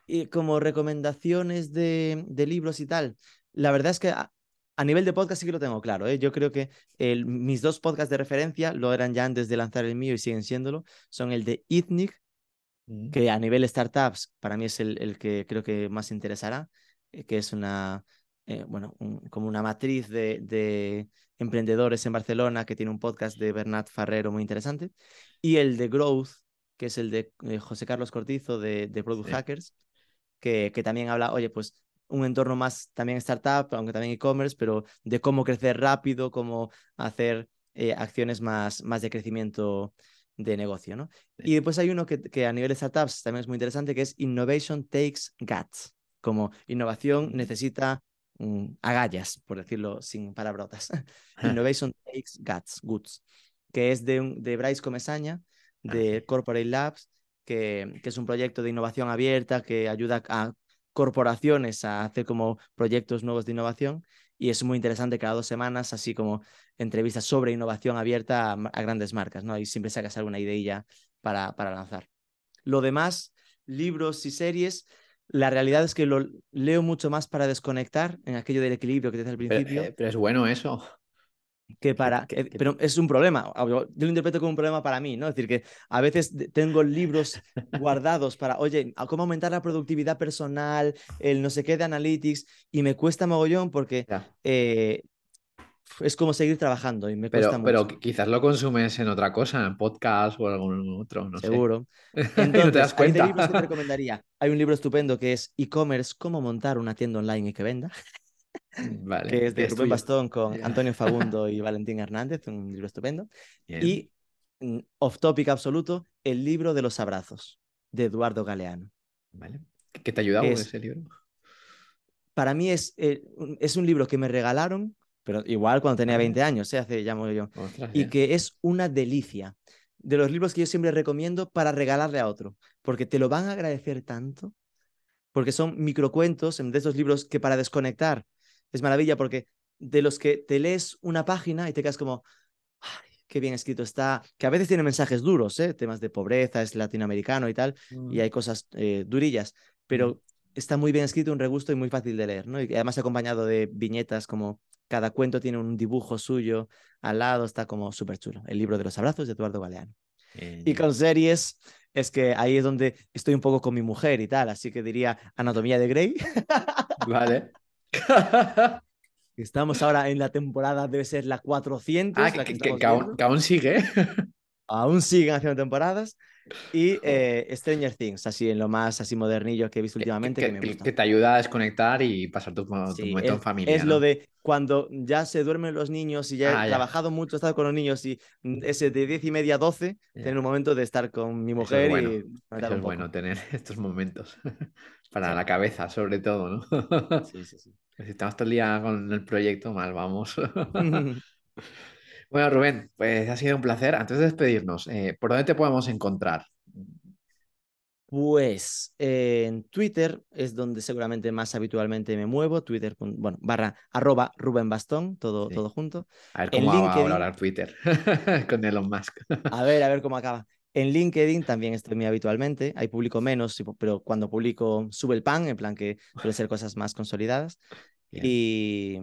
Y como recomendaciones de, de libros y tal, la verdad es que a, a nivel de podcast sí que lo tengo claro. ¿eh? Yo creo que el- mis dos podcasts de referencia lo eran ya antes de lanzar el mío y siguen siéndolo. Son el de Ithnic, Mm. que a nivel startups para mí es el, el que creo que más interesará, eh, que es una, eh, bueno, un- como una matriz de, de emprendedores en Barcelona que tiene un podcast de Bernat Farrero muy interesante. Y el de Growth, que es el de eh, José Carlos Cortizo de, de Product Sí. Hackers, que, que también habla, oye, pues un entorno más también startup, aunque también e-commerce, pero de cómo crecer rápido, cómo hacer eh, acciones más, más de crecimiento de negocio, ¿no? Y después hay uno que, que a nivel de startups también es muy interesante, que es Innovation Takes Guts, como innovación necesita mm, agallas, por decirlo sin palabrotas. (laughs) Innovation Takes Guts, Guts, que es de, de Bryce Comesaña, Ah, de. Corporate Labs, que, que es un proyecto de innovación abierta que ayuda a corporaciones a hacer como proyectos nuevos de innovación y es muy interesante cada dos semanas, así como entrevistas sobre innovación abierta a, grandes marcas, ¿no? Y siempre sacas alguna idea para, para lanzar. Lo demás, libros y series, la realidad es que lo leo mucho más para desconectar en aquello del equilibrio que te al principio eh, pero es bueno eso. Que para... que- que- pero es un problema. Yo lo interpreto como un problema para mí, ¿no? Es decir, que a veces tengo libros (laughs) guardados para, oye, cómo aumentar la productividad personal, el no sé qué de analytics, y me cuesta mogollón porque eh, es como seguir trabajando y me Pero, cuesta pero mucho. qui- quizás lo consumes en otra cosa, en podcast o algún otro, no sé. Seguro. Y (laughs) no te Entonces, das hay cuenta. libros que te (laughs) recomendaría. Hay un libro estupendo que es E-commerce, cómo montar una tienda online y que venda, Vale, que es de Rubén. Bastón con. (laughs) Antonio Fagundo y Valentín Hernández, un libro estupendo. Bien. Y mm, off topic absoluto, el libro de los abrazos, de Eduardo Galeano. Vale. ¿Qué te ayuda que con es- ese libro? Para mí es, eh, es un libro que me regalaron, pero igual cuando tenía Ah. 20 años, ¿eh? hace ya yo. Ostras, y ya. que es una delicia. De los libros que yo siempre recomiendo para regalarle a otro, porque te lo van a agradecer tanto, porque son microcuentos de esos libros que para desconectar es maravilla, porque de los que te lees una página y te quedas como, ay, qué bien escrito está, que a veces tiene mensajes duros, ¿eh? temas de pobreza, es latinoamericano y tal, y hay cosas eh, durillas, pero está muy bien escrito, un regusto y muy fácil de leer, ¿no? Y además acompañado de viñetas como cada cuento tiene un dibujo suyo al lado, está como súper chulo. El libro de los abrazos de Eduardo Galeano. Bien, Y con series, es que ahí es donde estoy un poco con mi mujer y tal, así que diría Anatomía de Grey. Vale. (laughs) Estamos ahora en la temporada, debe ser la 400. Ah, la que, que que- aún, que aún sigue. (laughs) Aún siguen haciendo temporadas. Y eh, Stranger Things, así en lo más así modernillo que he visto últimamente, que- me gusta. te ayuda a desconectar y pasar tu, tu Sí, momento es, en familia. es ¿no? lo de cuando ya se duermen los niños y ya Ah, he ya. trabajado mucho, he estado con los niños y ese de 10 y media a 12, Ya. tener un momento de estar con mi Eso mujer es bueno. y Eso es bueno tener (laughs) estos momentos para Sí. la cabeza, sobre todo, ¿no? Sí, sí, sí. Si estamos todo el día con el proyecto, mal vamos. (laughs) (laughs) Bueno, Rubén, pues ha sido un placer. Antes de despedirnos, eh, ¿por dónde te podemos encontrar? Pues eh, en Twitter es donde seguramente más habitualmente me muevo, Twitter, bueno, barra arroba Rubén Bastón, todo, Sí. todo junto. A ver En cómo va LinkedIn. ahora Twitter (laughs) con Elon Musk. A ver, a ver cómo acaba. En LinkedIn también estoy muy habitualmente, ahí publico menos, pero cuando publico sube el pan, en plan que suele ser cosas más consolidadas. Bien. Y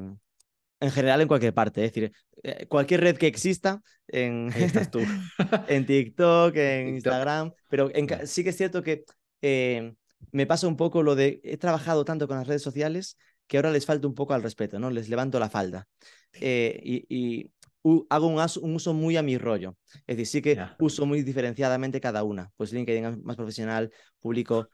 en general en cualquier parte, es decir, eh, cualquier red que exista, en, Ahí estás tú. (laughs) en TikTok, en TikTok. Instagram, pero en sí que es cierto que eh, me pasa un poco lo de, he trabajado tanto con las redes sociales que ahora les falta un poco al respeto, ¿no? Les levanto la falda. Eh, y y hago un, un uso muy a mi rollo. Es decir, sí que uso muy diferenciadamente cada una. Pues LinkedIn es más profesional, publico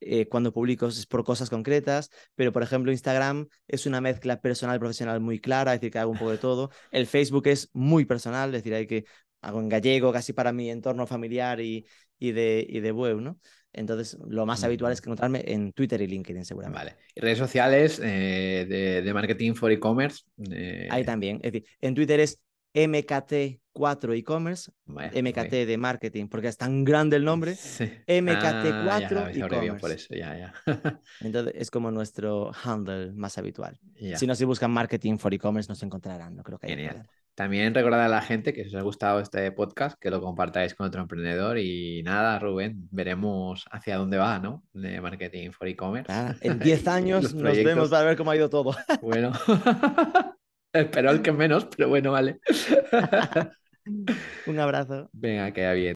eh, cuando publico es por cosas concretas, pero por ejemplo Instagram es una mezcla personal profesional muy clara, es decir, que hago un poco de todo. (laughs) El Facebook es muy personal, es decir, hay que hago en gallego casi para mi entorno familiar y, y de, y de web, ¿no? Entonces, lo más habitual es encontrarme en Twitter y LinkedIn, seguramente. Vale. Y redes sociales eh, de, de marketing for e-commerce. eh, Ahí también. Es decir, en Twitter es MKT4 e-commerce, vale, MKT de marketing, porque es tan grande el nombre. Sí. MKT4 Ah, ya abreviado por e-commerce. eso, ya, ya. (laughs) Entonces, es como nuestro handle más habitual. Si no, si buscan marketing for e-commerce, nos encontrarán. No creo que haya. También recordad a la gente que si os ha gustado este podcast, que lo compartáis con otro emprendedor y nada, Rubén, veremos hacia dónde va, ¿no? De marketing for e-commerce. En 10 (laughs) Y años nos proyectos. vemos para ver cómo ha ido todo. Bueno, (laughs) espero el que menos, pero bueno, vale. (laughs) Un abrazo. Venga, queda bien.